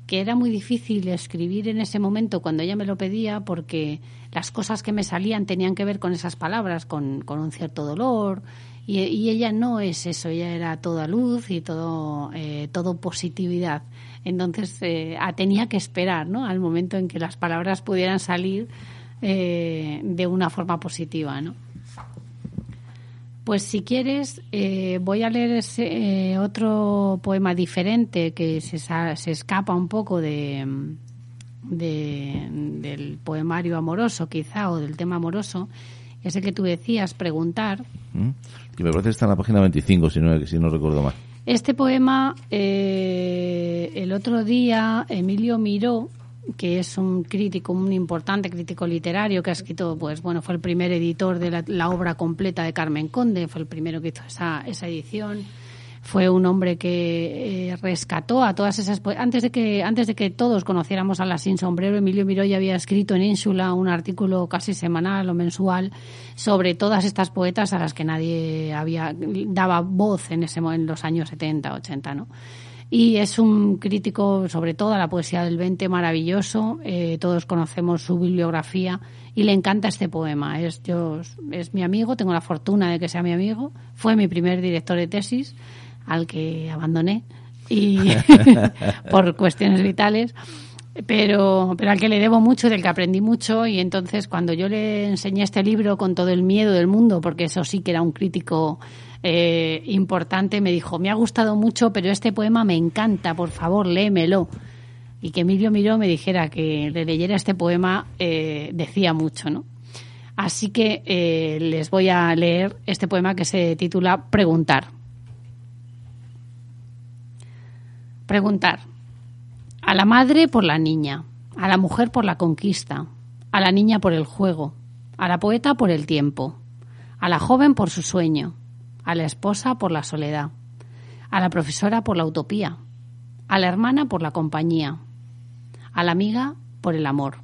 Speaker 3: que era muy difícil escribir en ese momento cuando ella me lo pedía porque las cosas que me salían tenían que ver con esas palabras, con, con un cierto dolor y, ella no es eso, ella era toda luz y todo, eh, todo positividad. Entonces eh, tenía que esperar ¿no? al momento en que las palabras pudieran salir eh, de una forma positiva. ¿no? Pues si quieres, eh, voy a leer ese, eh, otro poema diferente que se, se escapa un poco de, de- del poemario amoroso, quizá, o del tema amoroso. Ese que tú decías, preguntar.
Speaker 1: Que me parece que está en la página 25, si no, si no recuerdo mal.
Speaker 3: Este poema, eh, el otro día, Emilio Miró, que es un crítico, un importante crítico literario que ha escrito, pues bueno, fue el primer editor de la, la obra completa de Carmen Conde, fue el primero que hizo esa, esa edición. Fue un hombre que eh, rescató a todas esas antes de que antes de que todos conociéramos a la sin sombrero Emilio Miró ya había escrito en Ínsula un artículo casi semanal o mensual sobre todas estas poetas a las que nadie había daba voz en ese en los años 70 80 no y es un crítico sobre todo a la poesía del 20 maravilloso eh, todos conocemos su bibliografía y le encanta este poema. Es yo es mi amigo tengo la fortuna de que sea mi amigo. Fue mi primer director de tesis al que abandoné y por cuestiones vitales pero pero al que le debo mucho del que aprendí mucho y entonces cuando yo le enseñé este libro con todo el miedo del mundo porque eso sí que era un crítico eh, importante me dijo me ha gustado mucho pero este poema me encanta por favor léemelo y que Emilio Miró me dijera que le leyera este poema eh, decía mucho no así que eh, les voy a leer este poema que se titula preguntar preguntar a la madre por la niña, a la mujer por la conquista, a la niña por el juego, a la poeta por el tiempo, a la joven por su sueño, a la esposa por la soledad, a la profesora por la utopía, a la hermana por la compañía, a la amiga por el amor,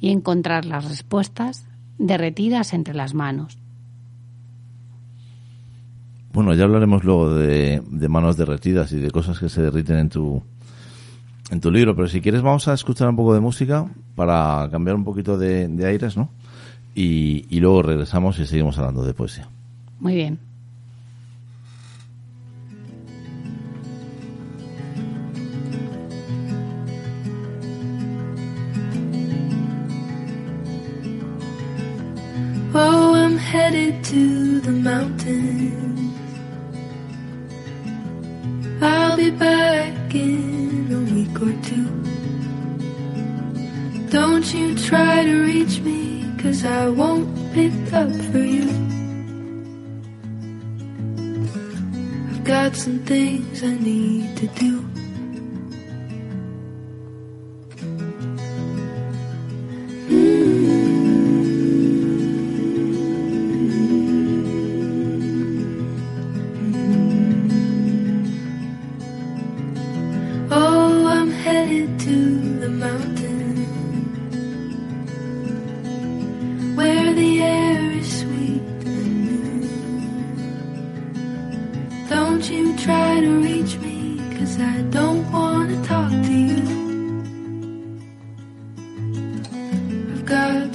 Speaker 3: y encontrar las respuestas derretidas entre las manos.
Speaker 1: Bueno, ya hablaremos luego de, de manos derretidas y de cosas que se derriten en tu, en tu libro, pero si quieres vamos a escuchar un poco de música para cambiar un poquito de, de aires, ¿no? Y, y luego regresamos y seguimos hablando de poesía.
Speaker 3: Muy bien.
Speaker 4: Oh, I'm headed to the mountains. I'll be back in a week or two. Don't you try to reach me, cause I won't pick up for you. I've got some things I need to do.
Speaker 1: God.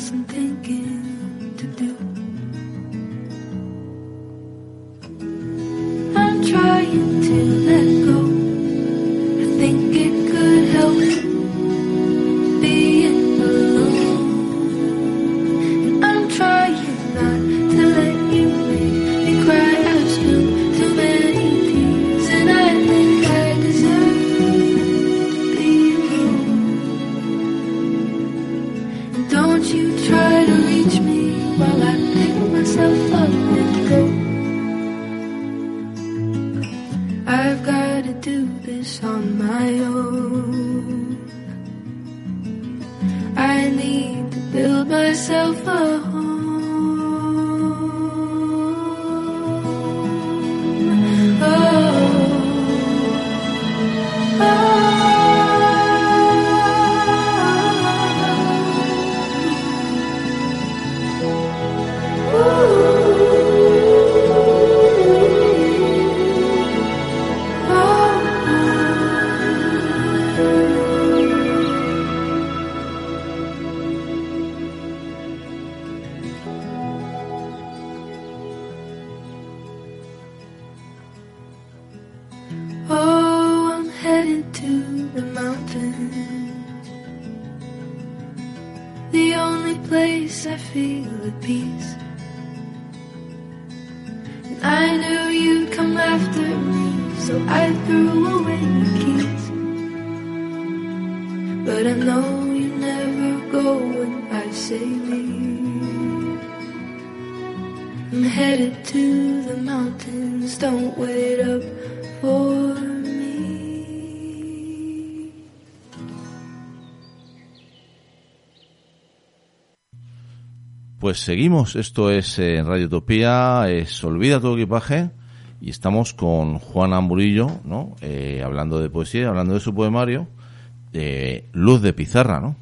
Speaker 1: Seguimos, esto es eh, en Radio Utopía, es Olvida tu equipaje y estamos con Juana Murillo, ¿no? Eh, hablando de poesía, hablando de su poemario, eh, Luz de Pizarra, ¿no?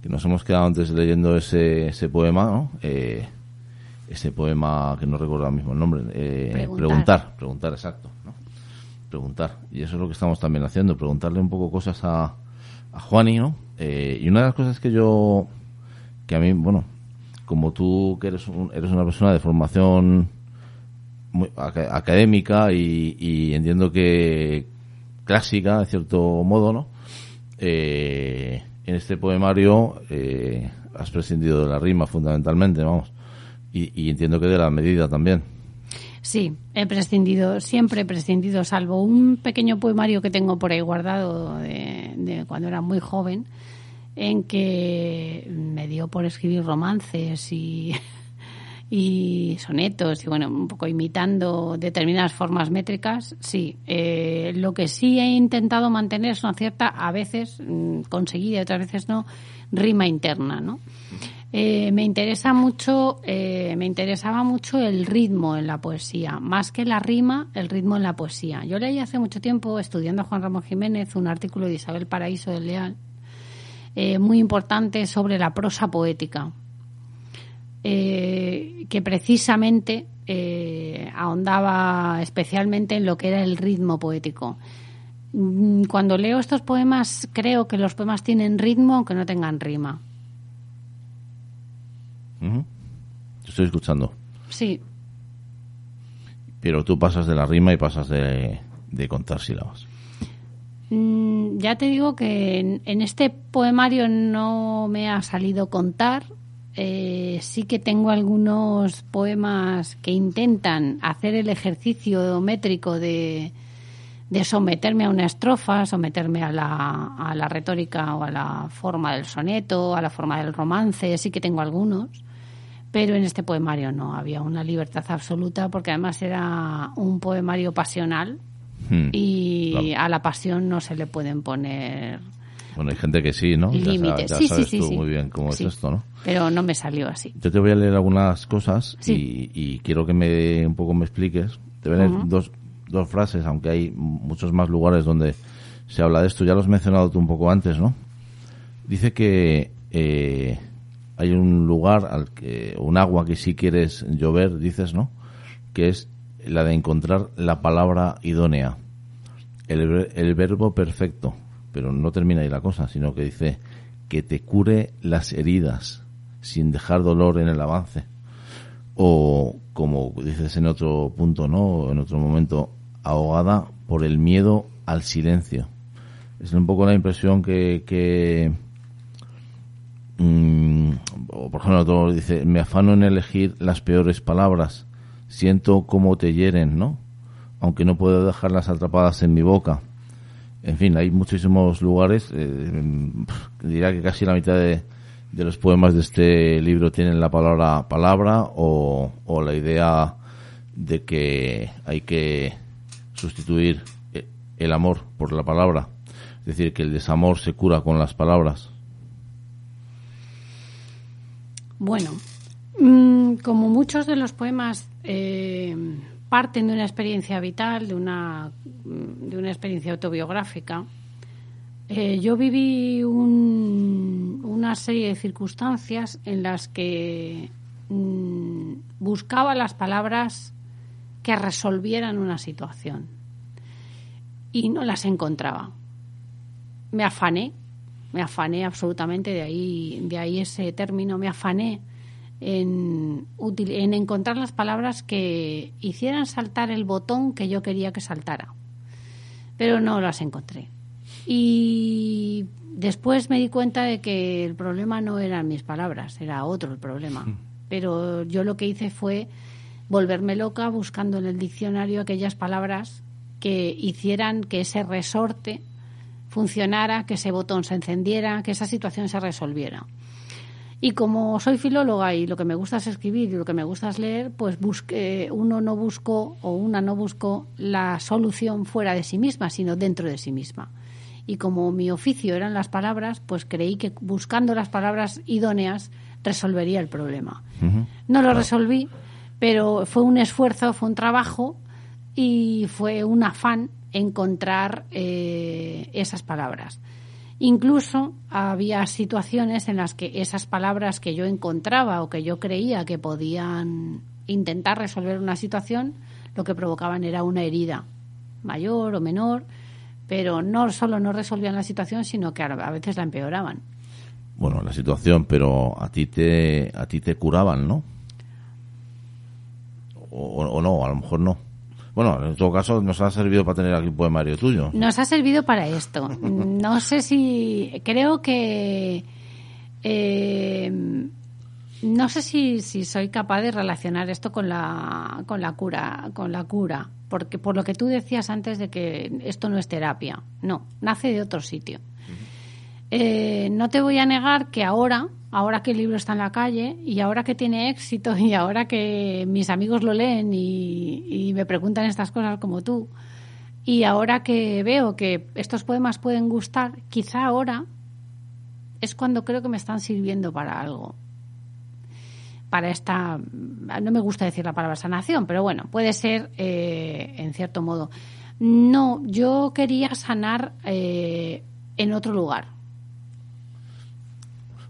Speaker 1: Que nos hemos quedado antes leyendo ese, ese poema, ¿no? Eh, ese poema que no recuerdo ahora mismo el nombre, eh,
Speaker 3: Preguntar.
Speaker 1: preguntar, preguntar, exacto, ¿no? Preguntar. Y eso es lo que estamos también haciendo, preguntarle un poco cosas a, a Juani, ¿no? Y una de las cosas que yo, que a mí, bueno, como tú que eres, un- eres una persona de formación académica y, entiendo que clásica, de cierto modo, ¿no? Eh, en este poemario eh, has prescindido de la rima fundamentalmente, vamos. Y, entiendo que de la medida también.
Speaker 3: Sí, he prescindido, siempre he prescindido, salvo un pequeño poemario que tengo por ahí guardado de cuando era muy joven, en que me dio por escribir romances y, sonetos, y bueno, un poco imitando determinadas formas métricas. Sí, eh, lo que sí he intentado mantener es una cierta, a veces mm, conseguida otras veces no, rima interna, ¿no? Eh, me interesa mucho, eh, me interesaba mucho el ritmo en la poesía, más que la rima, el ritmo en la poesía. Yo leí hace mucho tiempo, estudiando a Juan Ramón Jiménez, un artículo de Isabel Paraíso del Leal, eh, muy importante sobre la prosa poética, eh, que precisamente eh, ahondaba especialmente en lo que era el ritmo poético. Mm, Cuando leo estos poemas, creo que los poemas tienen ritmo aunque no tengan rima.
Speaker 1: Te estoy escuchando.
Speaker 3: Sí,
Speaker 1: Pero tú pasas de la rima y pasas de, de contar sílabas.
Speaker 3: Mm, ya te digo que en, este poemario no me ha salido contar. Eh, sí que tengo algunos poemas que intentan hacer el ejercicio métrico de, de someterme a una estrofa, someterme a la, a la retórica o a la forma del soneto, a la forma del romance. Sí que tengo algunos. Pero en este poemario no, había una libertad absoluta porque además era un poemario pasional
Speaker 1: Hmm.
Speaker 3: y
Speaker 1: Claro.
Speaker 3: a la pasión no se le pueden poner
Speaker 1: Bueno, hay gente que sí, ¿no?
Speaker 3: Límites.
Speaker 1: Ya,
Speaker 3: sí, sí,
Speaker 1: sabes
Speaker 3: sí,
Speaker 1: tú
Speaker 3: sí.
Speaker 1: muy bien cómo
Speaker 3: Sí.
Speaker 1: es esto, ¿no?
Speaker 3: Pero no me salió así.
Speaker 1: Yo te voy a leer algunas cosas
Speaker 3: Sí.
Speaker 1: y, y quiero que me un poco me expliques. Te voy a leer dos, dos frases, aunque hay muchos más lugares donde se habla de esto. Ya lo has mencionado tú un poco antes, ¿no? Dice que eh, hay un lugar, al que un agua que si quieres llover, dices, ¿no? Que es la de encontrar la palabra idónea, el, el verbo perfecto. Pero no termina ahí la cosa, sino que dice que te cure las heridas sin dejar dolor en el avance. O, como dices en otro punto, ¿no? En otro momento, ahogada por el miedo al silencio. Es un poco la impresión que, que mm, o por ejemplo, otro dice, me afano en elegir las peores palabras, siento cómo te hieren, ¿no? Aunque no puedo dejarlas atrapadas en mi boca. En fin, hay muchísimos lugares, eh, diría que casi la mitad de, de los poemas de este libro tienen la palabra palabra o, o la idea de que hay que sustituir eh, el amor por la palabra. Es decir, que el desamor se cura con las palabras.
Speaker 3: Bueno, como muchos de los poemas eh, parten de una experiencia vital, de una, mm, de una experiencia autobiográfica, eh, yo viví un- una serie de circunstancias en las que mm, buscaba las palabras que resolvieran una situación y no las encontraba. Me afané, me afané absolutamente de ahí, de ahí ese término, me afané en, en encontrar las palabras que hicieran saltar el botón que yo quería que saltara. Pero no las encontré. Y después me di cuenta de que el problema no eran mis palabras, era otro el problema. Pero yo lo que hice fue volverme loca buscando en el diccionario aquellas palabras que hicieran que ese resorte funcionara, que ese botón se encendiera, que esa situación se resolviera. Y como soy filóloga y lo que me gusta es escribir y lo que me gusta es leer, pues busque, uno no buscó o una no buscó la solución fuera de sí misma, sino dentro de sí misma. Y como mi oficio eran las palabras, pues creí que buscando las palabras idóneas resolvería el problema. No lo resolví, pero fue un esfuerzo, fue un trabajo y fue un afán encontrar eh, esas palabras. Incluso había situaciones en las que esas palabras que yo encontraba o que yo creía que podían intentar resolver una situación, lo que provocaban era una herida mayor o menor, pero no solo no resolvían la situación, sino que a veces la empeoraban.
Speaker 1: Bueno, la situación, pero a ti te, a ti te curaban, ¿no? O, o no, a lo mejor no. Bueno, en todo caso nos ha servido para tener aquí un poemario tuyo.
Speaker 3: Nos ha servido para esto. No sé si. Creo que. eh, no sé si, si soy capaz de relacionar esto con la, con la cura, con la cura, porque por lo que tú decías antes de que esto no es terapia, no, nace de otro sitio. Eh, no te voy a negar que ahora, ahora que el libro está en la calle y ahora que tiene éxito y ahora que mis amigos lo leen y, me preguntan estas cosas como tú, y ahora que veo que estos poemas pueden gustar, quizá ahora es cuando creo que me están sirviendo para algo. Para esta, no me gusta decir la palabra sanación, pero bueno, puede ser eh, en cierto modo. No, yo quería sanar eh, en otro lugar.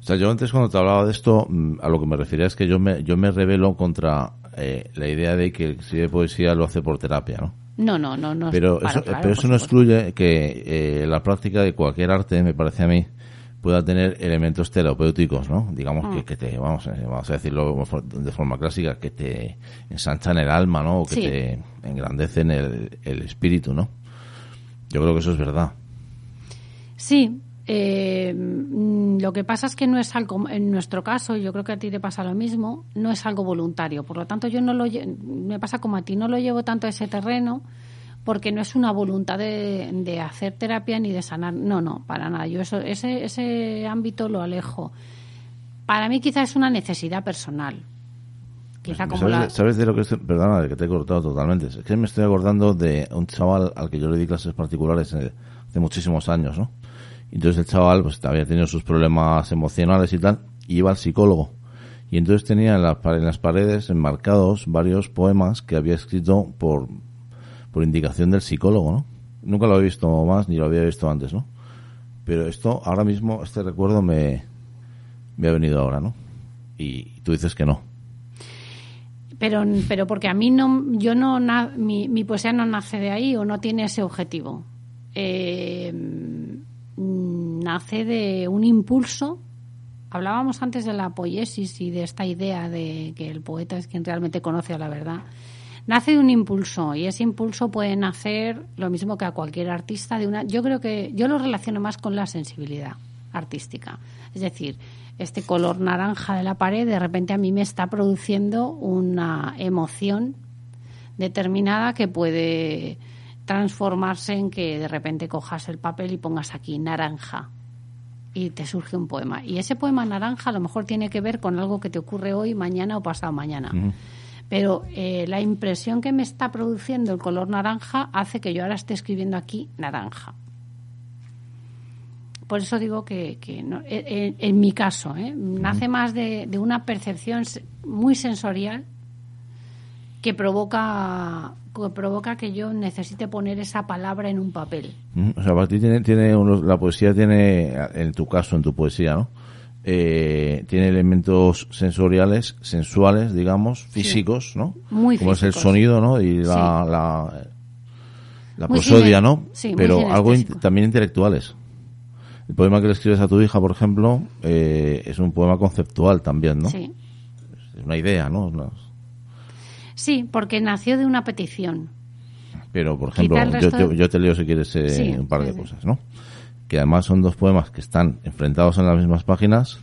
Speaker 1: O sea, yo antes cuando te hablaba de esto, mm, a lo que me refería es que yo me, yo me rebelo contra eh, la idea de que el que escribe poesía lo hace por terapia, ¿no?
Speaker 3: No, no, no, no.
Speaker 1: Pero
Speaker 3: para,
Speaker 1: eso,
Speaker 3: claro,
Speaker 1: pero
Speaker 3: por
Speaker 1: eso no excluye que eh, la práctica de cualquier arte, me parece a mí, pueda tener elementos terapéuticos, ¿no? Digamos
Speaker 3: Mm.
Speaker 1: que, que te, vamos, eh, vamos a decirlo de forma clásica, que te ensanchan el alma, ¿no? O que
Speaker 3: Sí.
Speaker 1: te engrandecen el, el espíritu, ¿no? Yo creo que eso es verdad.
Speaker 3: Sí, eh, mm, lo que pasa es que no es algo, en nuestro caso, yo creo que a ti te pasa lo mismo, no es algo voluntario. Por lo tanto, yo no lo, me pasa como a ti, no lo llevo tanto a ese terreno porque no es una voluntad de, de hacer terapia ni de sanar. No, no, para nada. Yo eso, ese, ese ámbito lo alejo. Para mí quizá es una necesidad personal. Quizá como
Speaker 1: ¿Sabes,
Speaker 3: la...
Speaker 1: de, sabes de lo que estoy, perdona, de que te he cortado totalmente? Es que me estoy acordando de un chaval al que yo le di clases particulares eh, hace muchísimos años, ¿no? Entonces el chaval pues había tenido sus problemas emocionales y tal, y iba al psicólogo. Y entonces tenía en, las en las paredes enmarcados varios poemas que había escrito por, por indicación del psicólogo, ¿no? Nunca lo había visto más, ni lo había visto antes, ¿no? Pero esto, ahora mismo, este recuerdo me, me ha venido ahora, ¿no? Y tú dices que no.
Speaker 3: Pero, pero porque a mí no, yo no, na- mi, mi poesía no nace de ahí o no tiene ese objetivo. Eh, nace de un impulso. Hablábamos antes de la poiesis y de esta idea de que el poeta es quien realmente conoce a la verdad. Nace de un impulso y ese impulso puede nacer lo mismo que a cualquier artista de una. Yo creo que yo lo relaciono más con la sensibilidad artística. Es decir, este color naranja de la pared de repente a mí me está produciendo una emoción determinada que puede transformarse en que de repente cojas el papel y pongas aquí naranja y te surge un poema. Y ese poema naranja a lo mejor tiene que ver con algo que te ocurre hoy, mañana o pasado mañana. Pero eh, la impresión que me está produciendo el color naranja hace que yo ahora esté escribiendo aquí naranja. Por eso digo que, que no- en, mi caso, ¿eh? nace más de, de una percepción muy sensorial que provoca que provoca que yo necesite poner esa palabra en un papel.
Speaker 1: Mm, O sea, para ti tiene, tiene unos- la poesía tiene, en tu caso, en tu poesía, ¿no? Eh, tiene elementos sensoriales, sensuales, digamos, físicos, ¿no?
Speaker 3: Muy
Speaker 1: Como es el sonido, ¿no? Y la,
Speaker 3: Sí.
Speaker 1: la, la prosodia, ¿no?
Speaker 3: sí,
Speaker 1: Pero algo in- también intelectuales. El poema que le escribes a tu hija, por ejemplo, eh, es un poema conceptual también, ¿no?
Speaker 3: Sí.
Speaker 1: Es una idea, ¿no?
Speaker 3: Sí, porque nació de una petición.
Speaker 1: Pero, por ejemplo, yo,
Speaker 3: resto
Speaker 1: yo- te leo si quieres eh,
Speaker 3: Sí,
Speaker 1: un par de
Speaker 3: sí,
Speaker 1: cosas, ¿no? que además son dos poemas que están enfrentados en las mismas páginas,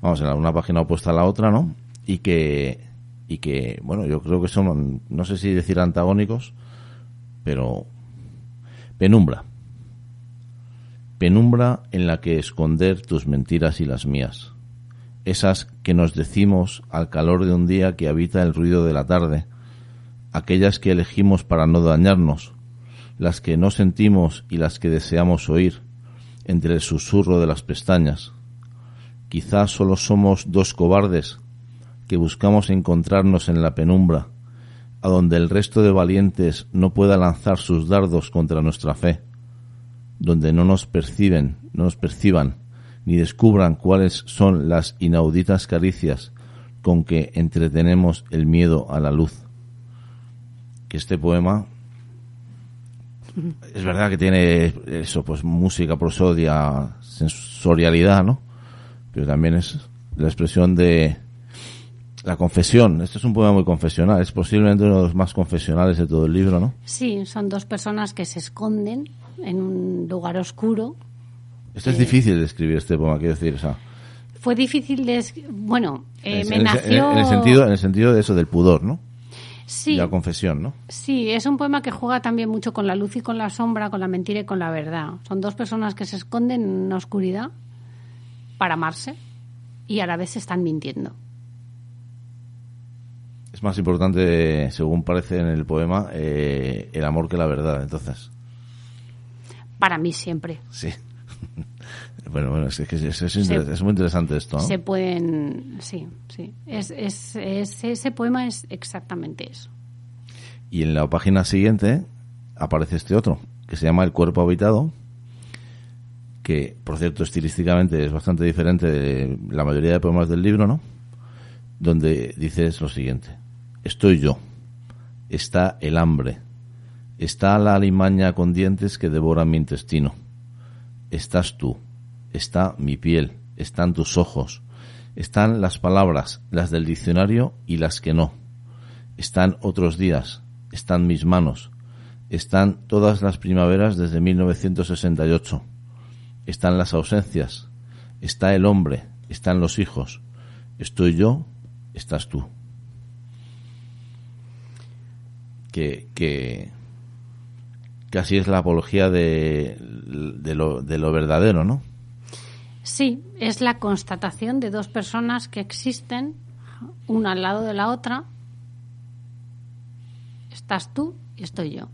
Speaker 1: vamos, en la- una página opuesta a la otra, ¿no? Y que, y que, bueno, yo creo que son, no sé si decir antagónicos, pero penumbra. Penumbra en la que esconder tus mentiras y las mías. Esas que nos decimos al calor de un día que habita el ruido de la tarde. Aquellas que elegimos para no dañarnos. Las que no sentimos y las que deseamos oír entre el susurro de las pestañas. Quizás solo somos dos cobardes que buscamos encontrarnos en la penumbra, a donde el resto de valientes no pueda lanzar sus dardos contra nuestra fe, donde no nos perciben, no nos perciban, ni descubran cuáles son las inauditas caricias con que entretenemos el miedo a la luz. Que este poema es verdad que tiene eso, pues música, prosodia, sensorialidad, ¿no? Pero también es la expresión de la confesión. Este es un poema muy confesional, es posiblemente uno de los más confesionales de todo el libro, ¿no?
Speaker 3: Sí, son dos personas que se esconden en un lugar oscuro.
Speaker 1: Esto es difícil de escribir este poema, quiero decir, o sea,
Speaker 3: Fue difícil de... Bueno, eh,
Speaker 1: en,
Speaker 3: me
Speaker 1: el-
Speaker 3: nació...
Speaker 1: en el sentido, en el sentido de eso, del pudor, ¿no?
Speaker 3: Sí,
Speaker 1: Y la confesión, ¿no?
Speaker 3: Sí, es un poema que juega también mucho con la luz y con la sombra, con la mentira y con la verdad. Son dos personas que se esconden en una oscuridad para amarse y a la vez se están mintiendo.
Speaker 1: Es más importante, según parece en el poema, eh, el amor que la verdad, entonces.
Speaker 3: Para mí siempre.
Speaker 1: Sí. bueno, bueno, es que es, muy interesante esto, ¿no?
Speaker 3: Se pueden... Sí, sí. Es, es, es- ese poema es exactamente eso.
Speaker 1: Y en la página siguiente aparece este otro, que se llama El cuerpo habitado, que, por cierto, estilísticamente es bastante diferente de la mayoría de poemas del libro, ¿no? Donde dices lo siguiente. Estoy yo. Está el hambre. Está la alimaña con dientes que devora mi intestino. Estás tú. Está mi piel. Están tus ojos. Están las palabras, las del diccionario y las que no. Están otros días, están mis manos, están todas las primaveras desde 1968, están las ausencias, está el hombre, están los hijos, estoy yo, estás tú. Que, que, así es la apología de, de, lo, de lo verdadero, ¿no?
Speaker 3: Sí, es la constatación de dos personas que existen, una al lado de la otra. Estás tú y estoy yo.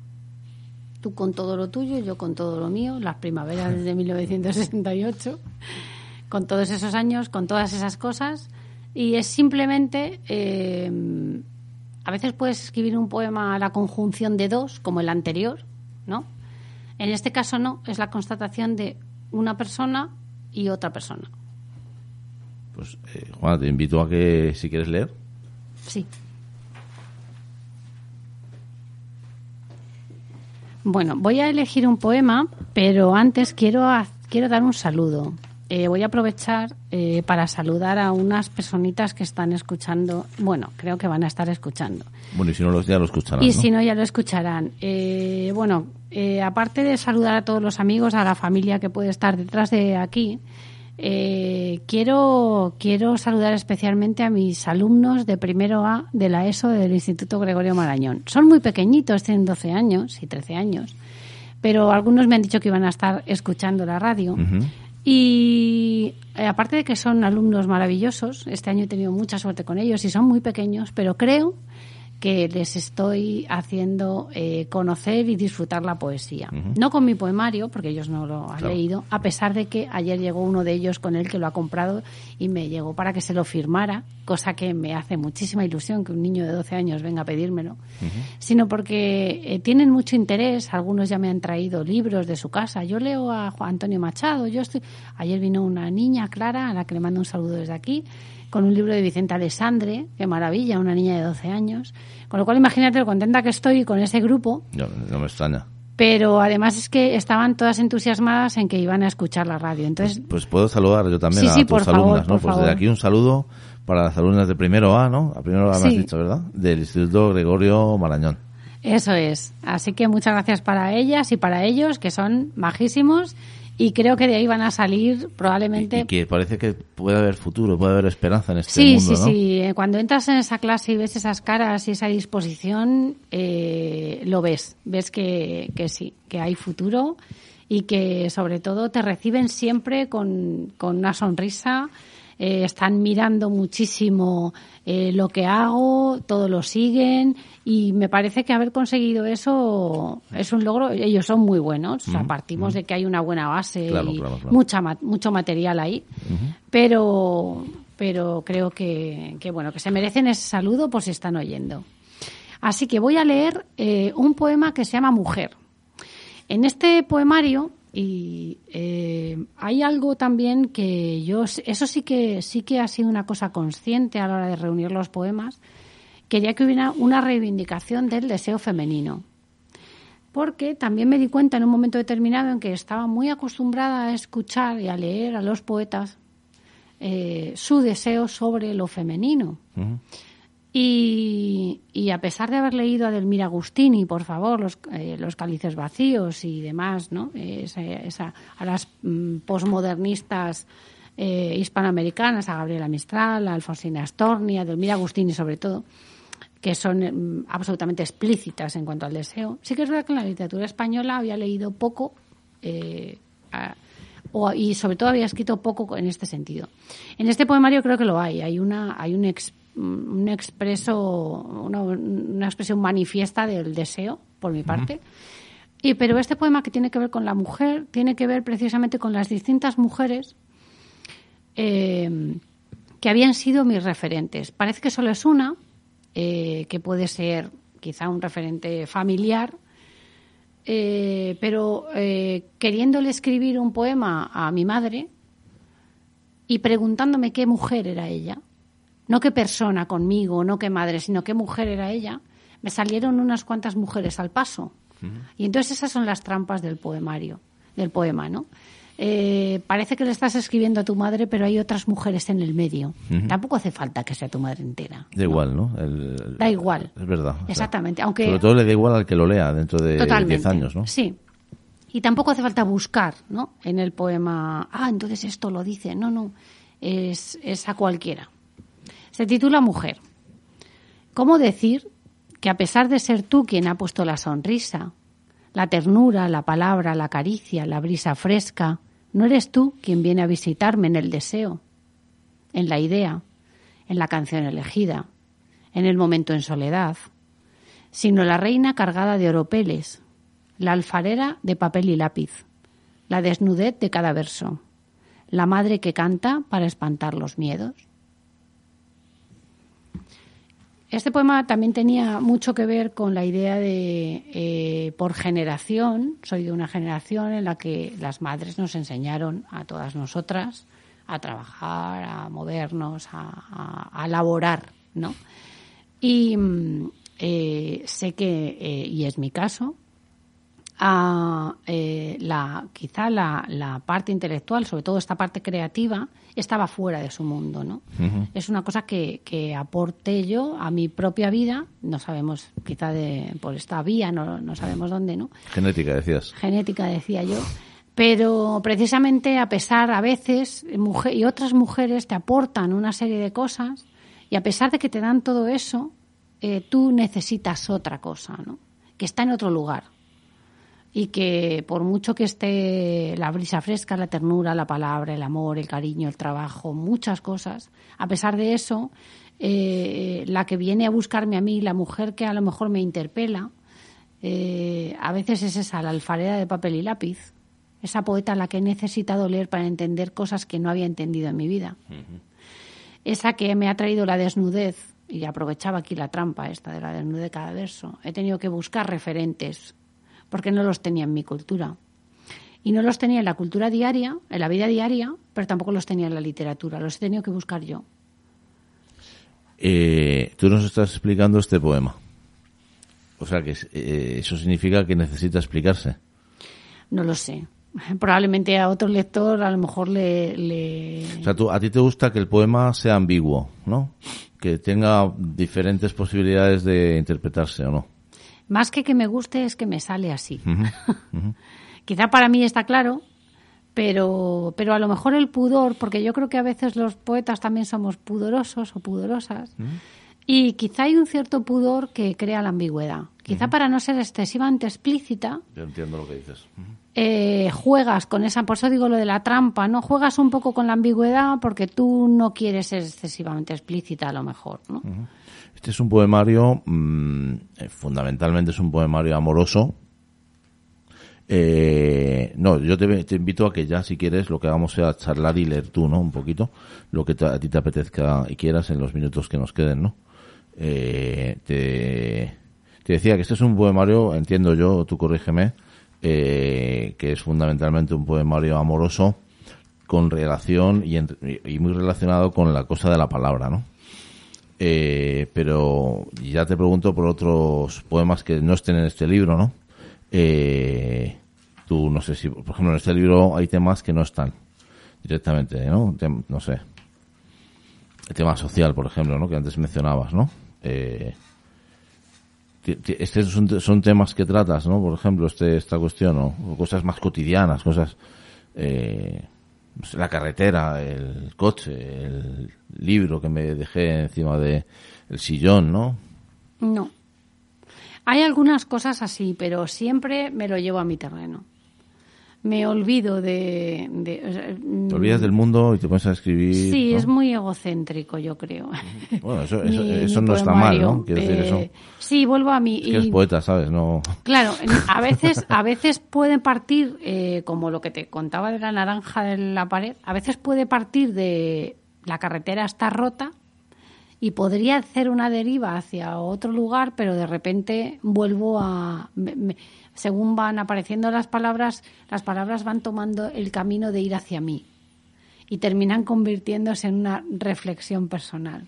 Speaker 3: Tú con todo lo tuyo, yo con todo lo mío, las primaveras desde 1968, con todos esos años, con todas esas cosas. Y es simplemente, eh, a veces puedes escribir un poema a la conjunción de dos, como el anterior, ¿no? En este caso no, es la constatación de una persona y otra persona.
Speaker 1: Pues, eh, Juana, te invito a que, si quieres leer.
Speaker 3: Sí. Bueno, voy a elegir un poema, pero antes quiero, quiero dar un saludo. Eh, voy a aprovechar eh, para saludar a unas personitas que están escuchando. Bueno, creo que van a estar escuchando.
Speaker 1: Bueno, y si no, los, ya lo escucharán.
Speaker 3: Y
Speaker 1: ¿no?
Speaker 3: si no, ya lo escucharán. Eh, bueno, eh, aparte de saludar a todos los amigos, a la familia que puede estar detrás de aquí, quiero, quiero saludar especialmente a mis alumnos de primero A de la ESO del Instituto Gregorio Marañón. Son muy pequeñitos, tienen 12 años y 13 años, pero algunos me han dicho que iban a estar escuchando la radio. Y eh, aparte de que son alumnos maravillosos, este año he tenido mucha suerte con ellos y son muy pequeños, pero creo que les estoy haciendo eh, conocer y disfrutar la poesía. No con mi poemario, porque ellos no lo han
Speaker 1: Claro.
Speaker 3: leído, a pesar de que ayer llegó uno de ellos con él que lo ha comprado y me llegó para que se lo firmara, cosa que me hace muchísima ilusión que un niño de 12 años venga a pedírmelo, sino porque eh, tienen mucho interés. Algunos ya me han traído libros de su casa. Yo leo a Juan Antonio Machado. Yo estoy. Ayer vino una niña, Clara, a la que le mando un saludo desde aquí, con un libro de Vicente Alessandre. Qué maravilla, una niña de 12 años. Con lo cual, imagínate lo contenta que estoy con ese grupo.
Speaker 1: No, no me extraña.
Speaker 3: Pero además es que estaban todas entusiasmadas en que iban a escuchar la radio. Entonces,
Speaker 1: Pues puedo saludar yo también
Speaker 3: Sí,
Speaker 1: a
Speaker 3: sí,
Speaker 1: tus
Speaker 3: favor,
Speaker 1: alumnas, ¿no? pues
Speaker 3: favor.
Speaker 1: desde aquí un saludo para las alumnas de primero A, ¿no? A primero A me has dicho, ¿verdad? Del Instituto Gregorio Marañón.
Speaker 3: Eso es. Así que muchas gracias para ellas y para ellos, que son majísimos y creo que de ahí van a salir probablemente
Speaker 1: y que parece que puede haber futuro, puede haber esperanza en este
Speaker 3: Sí,
Speaker 1: mundo,
Speaker 3: sí,
Speaker 1: ¿no?
Speaker 3: sí. Eh, Cuando entras en esa clase y ves esas caras y esa disposición, eh, lo ves. Ves que, que sí, que hay futuro y que sobre todo te reciben siempre con, con una sonrisa. Eh, están mirando muchísimo eh, lo que hago, todo lo siguen y me parece que haber conseguido eso es un logro. Ellos son muy buenos, o sea, partimos de que hay una buena base
Speaker 1: Claro,
Speaker 3: y
Speaker 1: claro, claro.
Speaker 3: mucha mucho material ahí, pero pero creo que, que bueno que se merecen ese saludo por si están oyendo. Así que voy a leer eh, un poema que se llama Mujer. En este poemario y eh, hay algo también que yo eso sí que sí que ha sido una cosa consciente a la hora de reunir los poemas. Quería que hubiera una reivindicación del deseo femenino porque también me di cuenta en un momento determinado en que estaba muy acostumbrada a escuchar y a leer a los poetas eh, su deseo sobre lo femenino. Y, y a pesar de haber leído a Delmira Agustini, por favor, los, eh, los cálices vacíos y demás, ¿no? Esa, esa- a las mm, posmodernistas eh, hispanoamericanas, a Gabriela Mistral, a Alfonsina Storni, a Delmira Agustini sobre todo, que son mm, absolutamente explícitas en cuanto al deseo. Sí que es verdad que en la literatura española había leído poco eh, o- y sobre todo había escrito poco en este sentido. En este poemario creo que lo hay. Hay una hay un, un expreso una, una expresión manifiesta del deseo por mi parte. Y pero este poema que tiene que ver con la mujer tiene que ver precisamente con las distintas mujeres eh, que habían sido mis referentes. Parece que solo es una, eh, que puede ser quizá un referente familiar, eh, pero queriéndole escribir un poema a mi madre y preguntándome qué mujer era ella, no qué persona conmigo, no qué madre, sino qué mujer era ella, me salieron unas cuantas mujeres al paso. Y entonces esas son las trampas del poemario, del poema, ¿no? Eh, parece que le estás escribiendo a tu madre, pero hay otras mujeres en el medio. Tampoco hace falta que sea tu madre entera.
Speaker 1: Da igual, ¿no? El- el-
Speaker 3: Da igual.
Speaker 1: Es verdad. o sea,
Speaker 3: Exactamente, aunque-
Speaker 1: Sobre todo le da igual al que lo lea dentro de
Speaker 3: Totalmente.
Speaker 1: 10 años, ¿no?
Speaker 3: Sí. Y tampoco hace falta buscar, ¿no? En el poema, ah, entonces esto lo dice. No, no. Es, es a cualquiera. Se titula Mujer. ¿Cómo decir que a pesar de ser tú quien ha puesto la sonrisa, la ternura, la palabra, la caricia, la brisa fresca, no eres tú quien viene a visitarme en el deseo, en la idea, en la canción elegida, en el momento en soledad, sino la reina cargada de oropeles, la alfarera de papel y lápiz, la desnudez de cada verso, la madre que canta para espantar los miedos. Este poema también tenía mucho que ver con la idea de, eh, por generación, soy de una generación en la que las madres nos enseñaron a todas nosotras a trabajar, a movernos, a, a, a laborar, ¿no? Y mm, eh, sé que, eh, y es mi caso, eh, la, quizá la, la parte intelectual, sobre todo esta parte creativa, estaba fuera de su mundo, ¿no? Es una cosa que, que aporté yo a mi propia vida, no sabemos, quizá de, por esta vía, no, no sabemos dónde, ¿no?
Speaker 1: Genética, decías.
Speaker 3: genética, decía yo. Pero precisamente a pesar, a veces, mujer, y otras mujeres te aportan una serie de cosas, y a pesar de que te dan todo eso, eh, tú necesitas otra cosa, ¿no? Que está en otro lugar. Y que por mucho que esté la brisa fresca, la ternura, la palabra, el amor, el cariño, el trabajo, muchas cosas, a pesar de eso, eh, la que viene a buscarme a mí, la mujer que a lo mejor me interpela, eh, a veces es esa, la alfarera de papel y lápiz, esa poeta a la que he necesitado leer para entender cosas que no había entendido en mi vida. Esa que me ha traído la desnudez, y aprovechaba aquí la trampa esta de la desnudez de cada verso, he tenido que buscar referentes, porque no los tenía en mi cultura. Y no los tenía en la cultura diaria, en la vida diaria, pero tampoco los tenía en la literatura, los he tenido que buscar yo.
Speaker 1: Eh, tú nos estás explicando este poema. O sea que eh, eso significa que necesita explicarse.
Speaker 3: No lo sé. Probablemente a otro lector a lo mejor le... le...
Speaker 1: O sea, tú, a ti te gusta que el poema sea ambiguo, ¿no? Que tenga diferentes posibilidades de interpretarse o no.
Speaker 3: Más que que me guste es que me sale así. Quizá para mí está claro, pero, pero a lo mejor el pudor, porque yo creo que a veces los poetas también somos pudorosos o pudorosas, y quizá hay un cierto pudor que crea la ambigüedad. Quizá para no ser excesivamente explícita,
Speaker 1: Yo entiendo lo que dices.
Speaker 3: Eh, juegas con esa, por eso digo lo de la trampa, ¿no? Juegas un poco con la ambigüedad porque tú no quieres ser excesivamente explícita a lo mejor, ¿no?
Speaker 1: Este es un poemario, mm, fundamentalmente es un poemario amoroso. Eh, no, yo te, invito a que ya, si quieres, lo que hagamos sea charlar y leer tú, ¿no? Un poquito, lo que te- a ti te apetezca y quieras en los minutos que nos queden, ¿no? Eh, te, decía que este es un poemario, entiendo yo, tú corrígeme, eh, que es fundamentalmente un poemario amoroso con relación y, entre- y muy relacionado con la cosa de la palabra, ¿no? Eh, pero ya te pregunto por otros poemas que no estén en este libro, ¿no? Eh, tú no sé si, por ejemplo, en este libro hay temas que no están directamente, ¿no? No sé. El tema social, por ejemplo, ¿no? Que antes mencionabas, ¿no? Eh, estos son, te- son temas que tratas, ¿no? Por ejemplo, este, esta cuestión, ¿no? Cosas más cotidianas, cosas, eh, la carretera, el coche, el libro que me dejé encima de sillón, ¿no?
Speaker 3: No. Hay algunas cosas así, pero siempre me lo llevo a mi terreno. Me olvido de... sea,
Speaker 1: Te olvidas del mundo y te pones a escribir.
Speaker 3: Sí,
Speaker 1: ¿no?
Speaker 3: es muy egocéntrico, yo creo.
Speaker 1: Bueno, eso, eso,
Speaker 3: Mi-
Speaker 1: eso
Speaker 3: mi
Speaker 1: no está mal. ¿no? Quiero decir
Speaker 3: Eh,
Speaker 1: eso.
Speaker 3: Sí, vuelvo a mí.
Speaker 1: Es que eres poeta, ¿sabes? No.
Speaker 3: Claro, a veces, a veces pueden partir, eh, como lo que te contaba de la naranja de la pared, a veces puede partir de la carretera está rota y podría hacer una deriva hacia otro lugar, pero de repente vuelvo a... me- me- según van apareciendo las palabras, las palabras van tomando el camino de ir hacia mí y terminan convirtiéndose en una reflexión personal.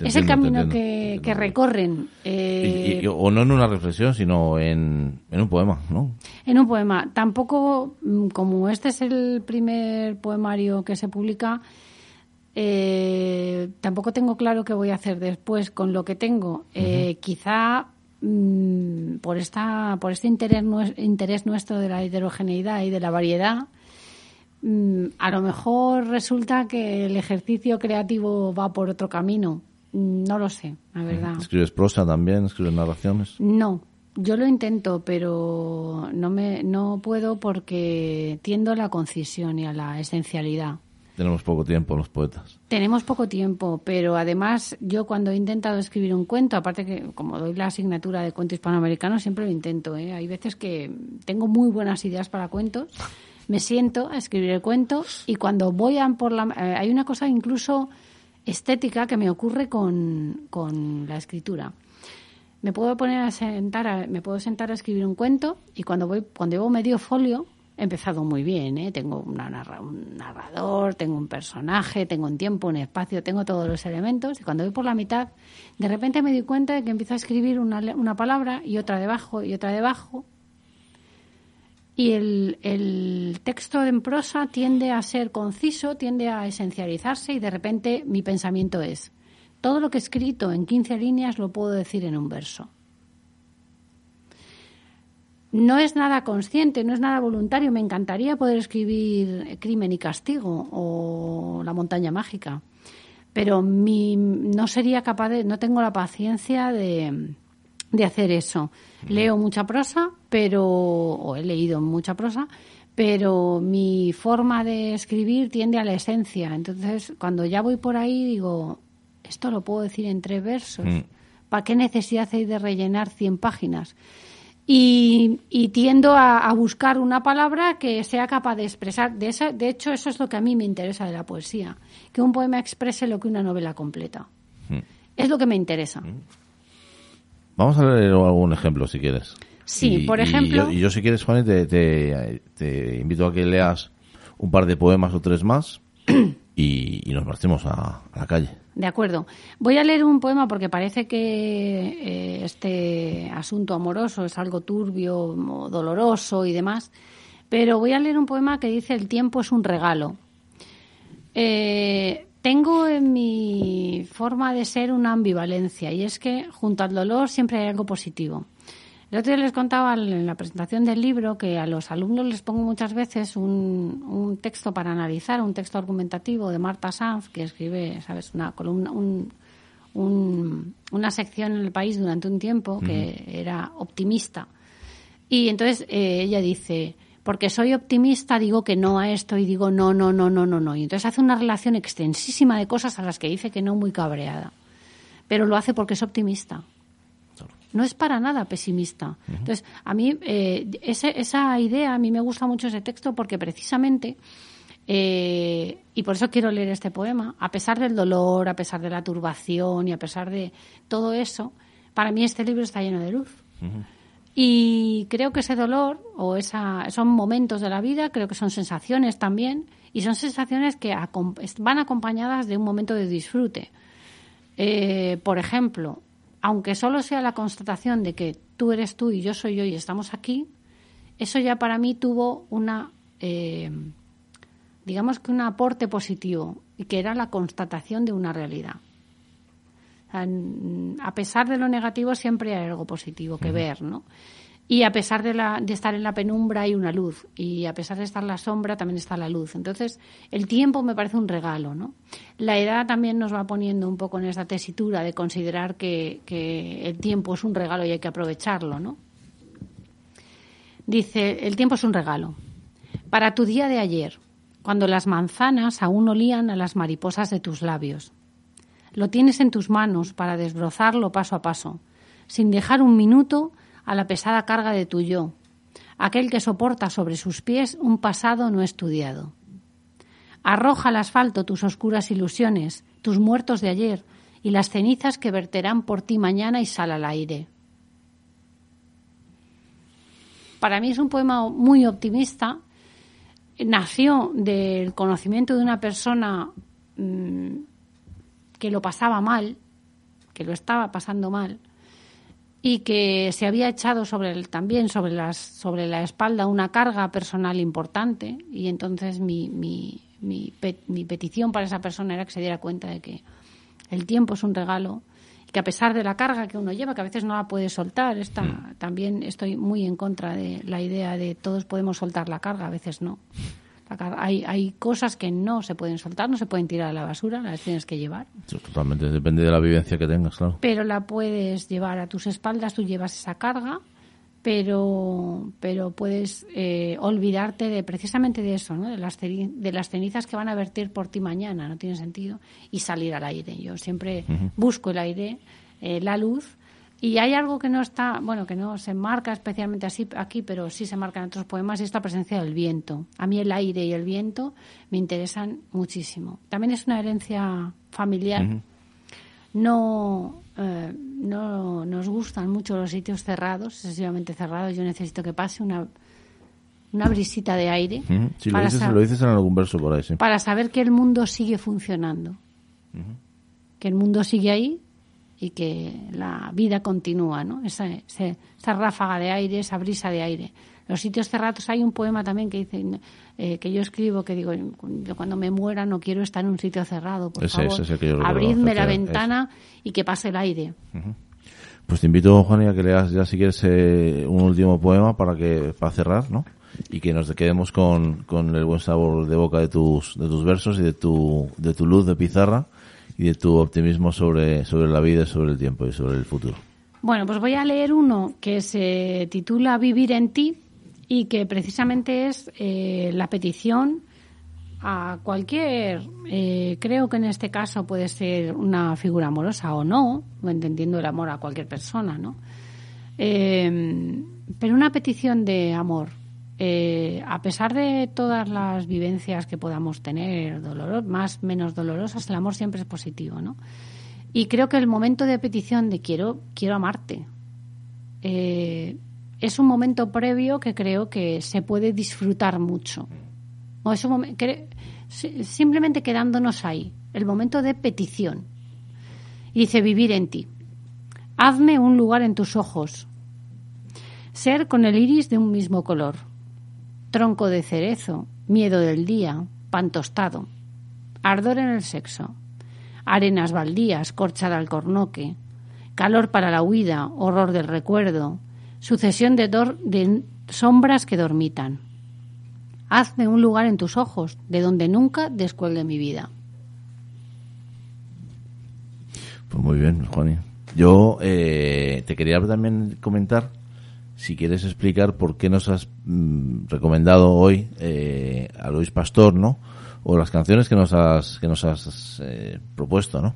Speaker 3: Es el camino
Speaker 1: entiendo,
Speaker 3: que,
Speaker 1: te entiendo.
Speaker 3: que recorren. eh,
Speaker 1: Y- y- o no en una reflexión, sino en, en un poema, ¿no?
Speaker 3: En un poema. Tampoco, mm, como este es el primer poemario que se publica, eh, tampoco tengo claro qué voy a hacer después con lo que tengo. Eh, quizá mm, por esta, por este interés, interés nuestro de la heterogeneidad y de la variedad, mm, a lo mejor resulta que el ejercicio creativo va por otro camino. Mm, No lo sé, la verdad.
Speaker 1: Escribes prosa también, escribes narraciones.
Speaker 3: No, yo lo intento, pero no me no puedo porque tiendo a la concisión y a la esencialidad.
Speaker 1: Tenemos poco tiempo los poetas.
Speaker 3: Tenemos poco tiempo, pero además yo cuando he intentado escribir un cuento, aparte que como doy la asignatura de cuento hispanoamericano, siempre lo intento. ¿eh? Hay veces que tengo muy buenas ideas para cuentos, me siento a escribir el cuento y cuando voy a por la... eh, hay una cosa incluso estética que me ocurre con, con la escritura. Me puedo poner a sentar, a- me puedo sentar a escribir un cuento y cuando voy, cuando llevo medio folio, he empezado muy bien, ¿eh? Tengo una narra- un narrador, tengo un personaje, tengo un tiempo, un espacio, tengo todos los elementos y cuando voy por la mitad, de repente me doy cuenta de que empiezo a escribir una, una palabra y otra debajo y otra debajo y el, el texto en prosa tiende a ser conciso, tiende a esencializarse y de repente mi pensamiento es, todo lo que he escrito en 15 líneas lo puedo decir en un verso. No es nada consciente, no es nada voluntario. Me encantaría poder escribir Crimen y Castigo o La montaña mágica, pero mi, no sería capaz de, no tengo la paciencia de, de hacer eso. Leo mucha prosa, pero, o he leído mucha prosa, pero mi forma de escribir tiende a la esencia. Entonces, cuando ya voy por ahí, digo, esto lo puedo decir en tres versos.
Speaker 1: Mm.
Speaker 3: ¿Para qué necesidad hay de rellenar 100 páginas? Y, y tiendo a, a buscar una palabra que sea capaz de expresar. De, esa, de hecho, eso es lo que a mí me interesa de la poesía. Que un poema exprese lo que una novela completa.
Speaker 1: Mm.
Speaker 3: Es lo que me interesa.
Speaker 1: Vamos a leer algún ejemplo si quieres.
Speaker 3: Sí,
Speaker 1: Y-
Speaker 3: por
Speaker 1: y
Speaker 3: ejemplo-
Speaker 1: yo- Y yo, si quieres, Juan, te, te, te invito a que leas un par de poemas o tres más y, y nos marchemos a, a la calle.
Speaker 3: De acuerdo. Voy a leer un poema porque parece que eh, este asunto amoroso es algo turbio, doloroso y demás. Pero voy a leer un poema que dice El tiempo es un regalo. Eh, tengo en mi forma de ser una ambivalencia y es que junto al dolor siempre hay algo positivo. El otro día les contaba en la presentación del libro que a los alumnos les pongo muchas veces un, un texto para analizar, un texto argumentativo de Marta Sanz, que escribe, ¿sabes?, una columna, un, un- una sección en el país durante un tiempo que era optimista. Y entonces eh, ella dice, porque soy optimista, digo que no a esto y digo no, no, no, no, no, no. Y entonces hace una relación extensísima de cosas a las que dice que no muy cabreada. Pero lo hace porque es optimista. No es para nada pesimista. Entonces, a mí, eh, ese- esa idea, a mí me gusta mucho ese texto porque precisamente, eh, y por eso quiero leer este poema, a pesar del dolor, a pesar de la turbación y a pesar de todo eso, para mí este libro está lleno de luz. Y creo que ese dolor o esa, son momentos de la vida, creo que son sensaciones también, y son sensaciones que van acompañadas de un momento de disfrute. Eh, por ejemplo, aunque solo sea la constatación de que tú eres tú y yo soy yo y estamos aquí, eso ya para mí tuvo una, eh, digamos que un aporte positivo, y que era la constatación de una realidad. O sea, n- a pesar de lo negativo siempre hay algo positivo que ver, ¿no? Y a pesar de, la, de estar en la penumbra hay una luz. Y a pesar de estar en la sombra también está la luz. Entonces, el tiempo me parece un regalo, ¿no? La edad también nos va poniendo un poco en esta tesitura de considerar que, que el tiempo es un regalo y hay que aprovecharlo, ¿no? Dice, el tiempo es un regalo. Para tu día de ayer, cuando las manzanas aún olían a las mariposas de tus labios. Lo tienes en tus manos para desbrozarlo paso a paso, sin dejar un minuto a la pesada carga de tu yo, aquel que soporta sobre sus pies un pasado no estudiado. Arroja al asfalto tus oscuras ilusiones, tus muertos de ayer y las cenizas que verterán por ti mañana y sal al aire. Para mí es un poema muy optimista. Nació del conocimiento de una persona mm, que lo pasaba mal, que lo estaba pasando mal, y que se había echado sobre el, también sobre, las, sobre la espalda una carga personal importante. Y entonces mi, mi, mi, pe- mi petición para esa persona era que se diera cuenta de que el tiempo es un regalo y que a pesar de la carga que uno lleva, que a veces no la puede soltar, esta, también estoy muy en contra de la idea de todos podemos soltar la carga, a veces no. Hay, hay cosas que no se pueden soltar, no se pueden tirar a la basura, las tienes que llevar
Speaker 1: Eso totalmente, depende de la vivencia que tengas, claro.
Speaker 3: pero la puedes llevar a tus espaldas, tú llevas esa carga, pero, pero puedes eh, olvidarte de precisamente de eso, ¿no? de, las de las cenizas que van a vertir por ti mañana, no tiene sentido, y salir al aire. Yo siempre busco el aire, eh, la luz, y hay algo que no está, bueno, que no se marca especialmente así aquí, pero sí se marca en otros poemas, y es la presencia del viento. A mí el aire y el viento me interesan muchísimo. También es una herencia familiar no, eh, no nos gustan mucho los sitios cerrados, excesivamente cerrados. Yo necesito que pase una, una brisita de aire.
Speaker 1: Sí, lo
Speaker 3: para,
Speaker 1: dices, lo dices en algún verso por ahí, sí.
Speaker 3: para saber que el mundo sigue funcionando, que el mundo sigue ahí y que la vida continúa, ¿no? Esa, ese- esa ráfaga de aire, esa brisa de aire. Los sitios cerrados, hay un poema también que dice, eh, que yo escribo, que digo, yo cuando me muera no quiero estar en un sitio cerrado, por
Speaker 1: Ese-
Speaker 3: favor,
Speaker 1: ese
Speaker 3: abridme la ventana y que pase el aire.
Speaker 1: Pues te invito, Juan, a que leas ya si quieres eh, un último poema para que para cerrar, ¿no? Y que nos quedemos con, con el buen sabor de boca de tus de tus versos y de tu de tu luz de pizarra y de tu optimismo sobre sobre la vida, sobre el tiempo y sobre el futuro.
Speaker 3: Bueno, pues voy a leer uno que se titula Vivir en ti y que precisamente es eh, la petición a cualquier, eh, creo que en este caso puede ser una figura amorosa o no, entendiendo el amor a cualquier persona, ¿no? Eh, pero una petición de amor. Eh, a pesar de todas las vivencias que podamos tener, doloro- más menos dolorosas, el amor siempre es positivo, ¿no? Y creo que el momento de petición de quiero, quiero amarte eh, es un momento previo que creo que se puede disfrutar mucho. O es un si- simplemente quedándonos ahí, el momento de petición. Y dice vivir en ti. Hazme un lugar en tus ojos. Ser con el iris de un mismo color. Tronco de cerezo, miedo del día, pan tostado. Ardor en el sexo. Arenas baldías, corcha de alcornoque. Calor para la huida, horror del recuerdo. sucesión de, de sombras que dormitan. Hazme un lugar en tus ojos, de donde nunca descuelgue mi vida.
Speaker 1: Pues muy bien, Juani. Yo eh, te quería también comentar, si quieres explicar por qué nos has mm, recomendado hoy eh, a Luis Pastor, ¿no? O las canciones que nos has, que nos has eh, propuesto, ¿no?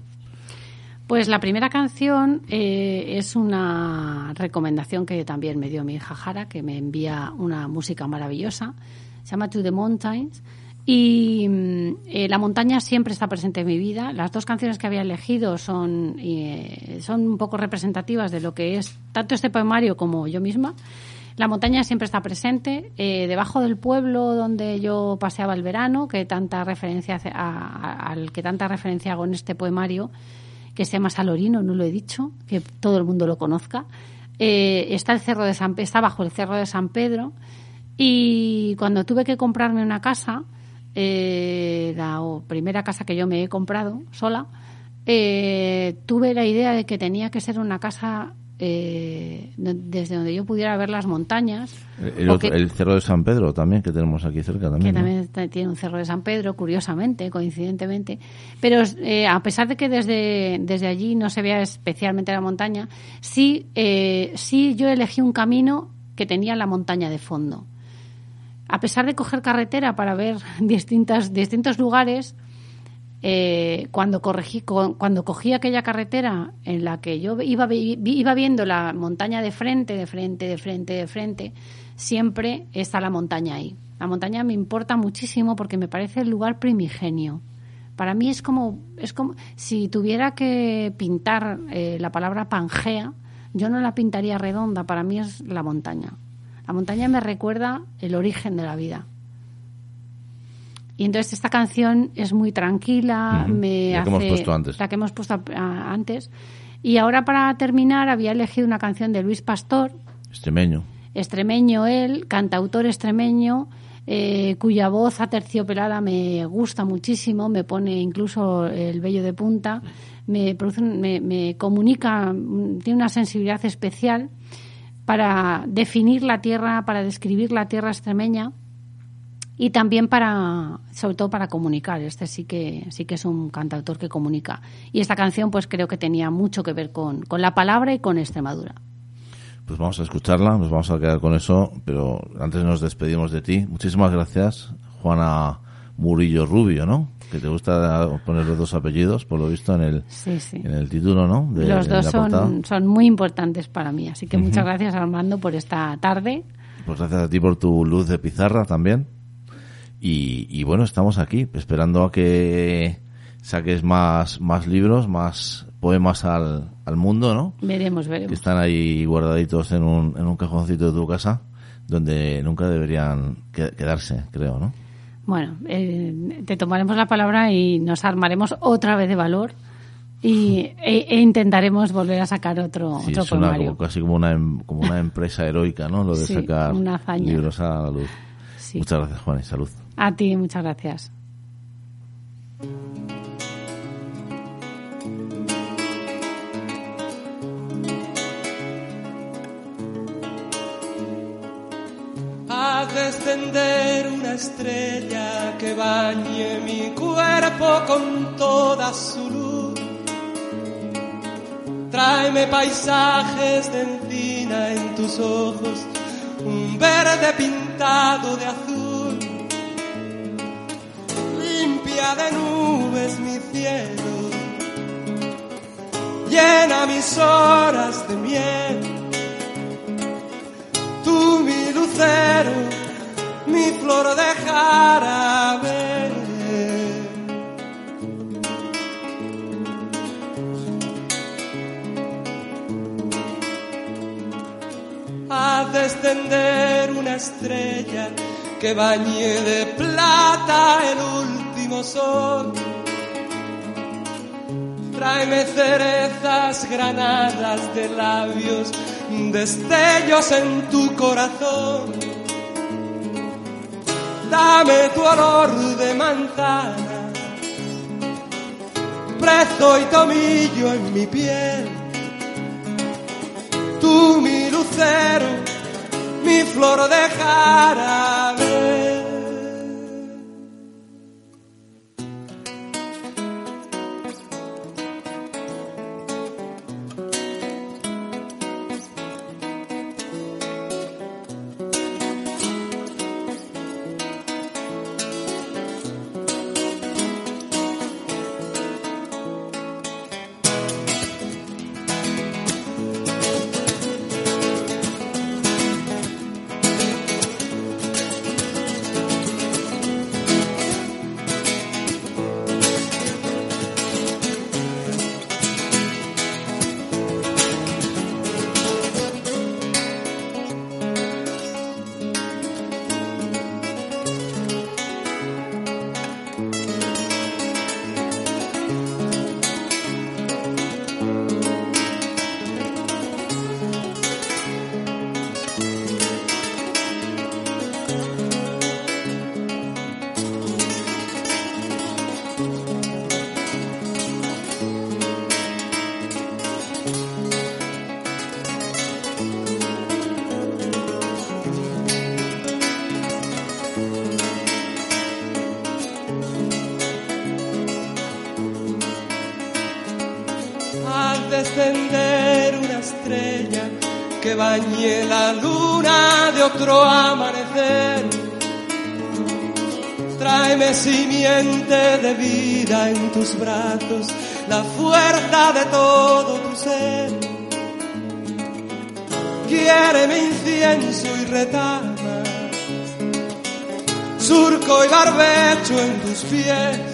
Speaker 3: Pues la primera canción eh, es una recomendación que también me dio mi hija Jara, que me envía una música maravillosa. Se llama To the Mountains. Y mm, eh, la montaña siempre está presente en mi vida. Las dos canciones que había elegido son, eh, son un poco representativas de lo que es tanto este poemario como yo misma. La montaña siempre está presente. eh, debajo del pueblo donde yo paseaba el verano, que tanta referencia a- al que tanta referencia hago en este poemario, que se llama Salorino, no lo he dicho, que todo el mundo lo conozca. Está el cerro de San está bajo el cerro de San Pedro y cuando tuve que comprarme una casa, eh, la primera casa que yo me he comprado sola, eh, tuve la idea de que tenía que ser una casa eh, desde donde yo pudiera ver las montañas.
Speaker 1: El,
Speaker 3: o
Speaker 1: otro-
Speaker 3: que-
Speaker 1: el Cerro de San Pedro también, que tenemos aquí cerca
Speaker 3: que
Speaker 1: también. ¿no?
Speaker 3: también tiene un cerro de San Pedro, curiosamente, coincidentemente. Pero eh, a pesar de que desde, desde allí no se vea especialmente la montaña, sí, eh, sí yo elegí un camino que tenía la montaña de fondo. A pesar de coger carretera para ver distintas, distintos lugares, eh, cuando, corregí, cu- cuando cogí aquella carretera en la que yo iba, iba viendo la montaña de frente, de frente, de frente, de frente, siempre está la montaña ahí. La montaña me importa muchísimo porque me parece el lugar primigenio. Para mí es como, es como si tuviera que pintar eh, la palabra Pangea, yo no la pintaría redonda, para mí es la montaña. La montaña me recuerda el origen de la vida. Y entonces esta canción es muy tranquila, me
Speaker 1: La que hemos puesto antes.
Speaker 3: la que hemos puesto a- a- antes. Y ahora para terminar había elegido una canción de Luis Pastor,
Speaker 1: Extremeño.
Speaker 3: extremeño él, cantautor extremeño, eh, cuya voz aterciopelada me gusta muchísimo, me pone incluso el vello de punta, me, produce, un- me, me comunica, mm, tiene una sensibilidad especial para definir la tierra, para describir la tierra extremeña y también para sobre todo para comunicar este sí que sí que es un cantautor que comunica y esta canción pues creo que tenía mucho que ver con, con la palabra y con Extremadura
Speaker 1: Pues vamos a escucharla, nos vamos a quedar con eso, pero antes nos despedimos de ti. Muchísimas gracias, Juana Murillo Rubio, ¿no? Que te gusta poner los dos apellidos, por lo visto, en el,
Speaker 3: sí sí
Speaker 1: en el título, ¿no? De-
Speaker 3: los dos son, son muy importantes para mí así que muchas gracias Armando por esta tarde
Speaker 1: Pues gracias a ti por tu luz de pizarra también. Y, y bueno, estamos aquí esperando a que saques más, más libros, más poemas al, al mundo, ¿no?
Speaker 3: veremos
Speaker 1: Que
Speaker 3: veremos
Speaker 1: están ahí guardaditos en un, en un cajoncito de tu casa, donde nunca deberían que- quedarse, creo, ¿no?
Speaker 3: Bueno eh, te tomaremos la palabra y nos armaremos otra vez de valor y, e, e intentaremos volver a sacar otro,
Speaker 1: Sí,
Speaker 3: otro
Speaker 1: suena
Speaker 3: poemario
Speaker 1: como, casi como una, em- como una empresa heroica, ¿no? Lo de
Speaker 3: Sí,
Speaker 1: sacar
Speaker 3: una
Speaker 1: libros a la luz.
Speaker 3: Sí.
Speaker 1: Muchas gracias, Juan, y salud.
Speaker 3: a ti muchas gracias
Speaker 2: Haz descender una estrella que bañe mi cuerpo con toda su luz. Tráeme paisajes de encina en tus ojos, un verde pintado de azul. Limpia de nubes mi cielo, llena mis horas de miel tú mi lucero, mi flor de jarabe. Haz descender una estrella que bañe de plata el último sol. Tráeme cerezas granadas de labios, destellos en tu corazón. Dame tu olor de manzana, brezo y tomillo en mi piel. Tú mi lucero, mi flor de jarabe. Bañe la luna de otro amanecer. Tráeme simiente de vida en tus brazos, la fuerza de todo tu ser. Quiéreme incienso y retama, surco y barbecho en tus pies.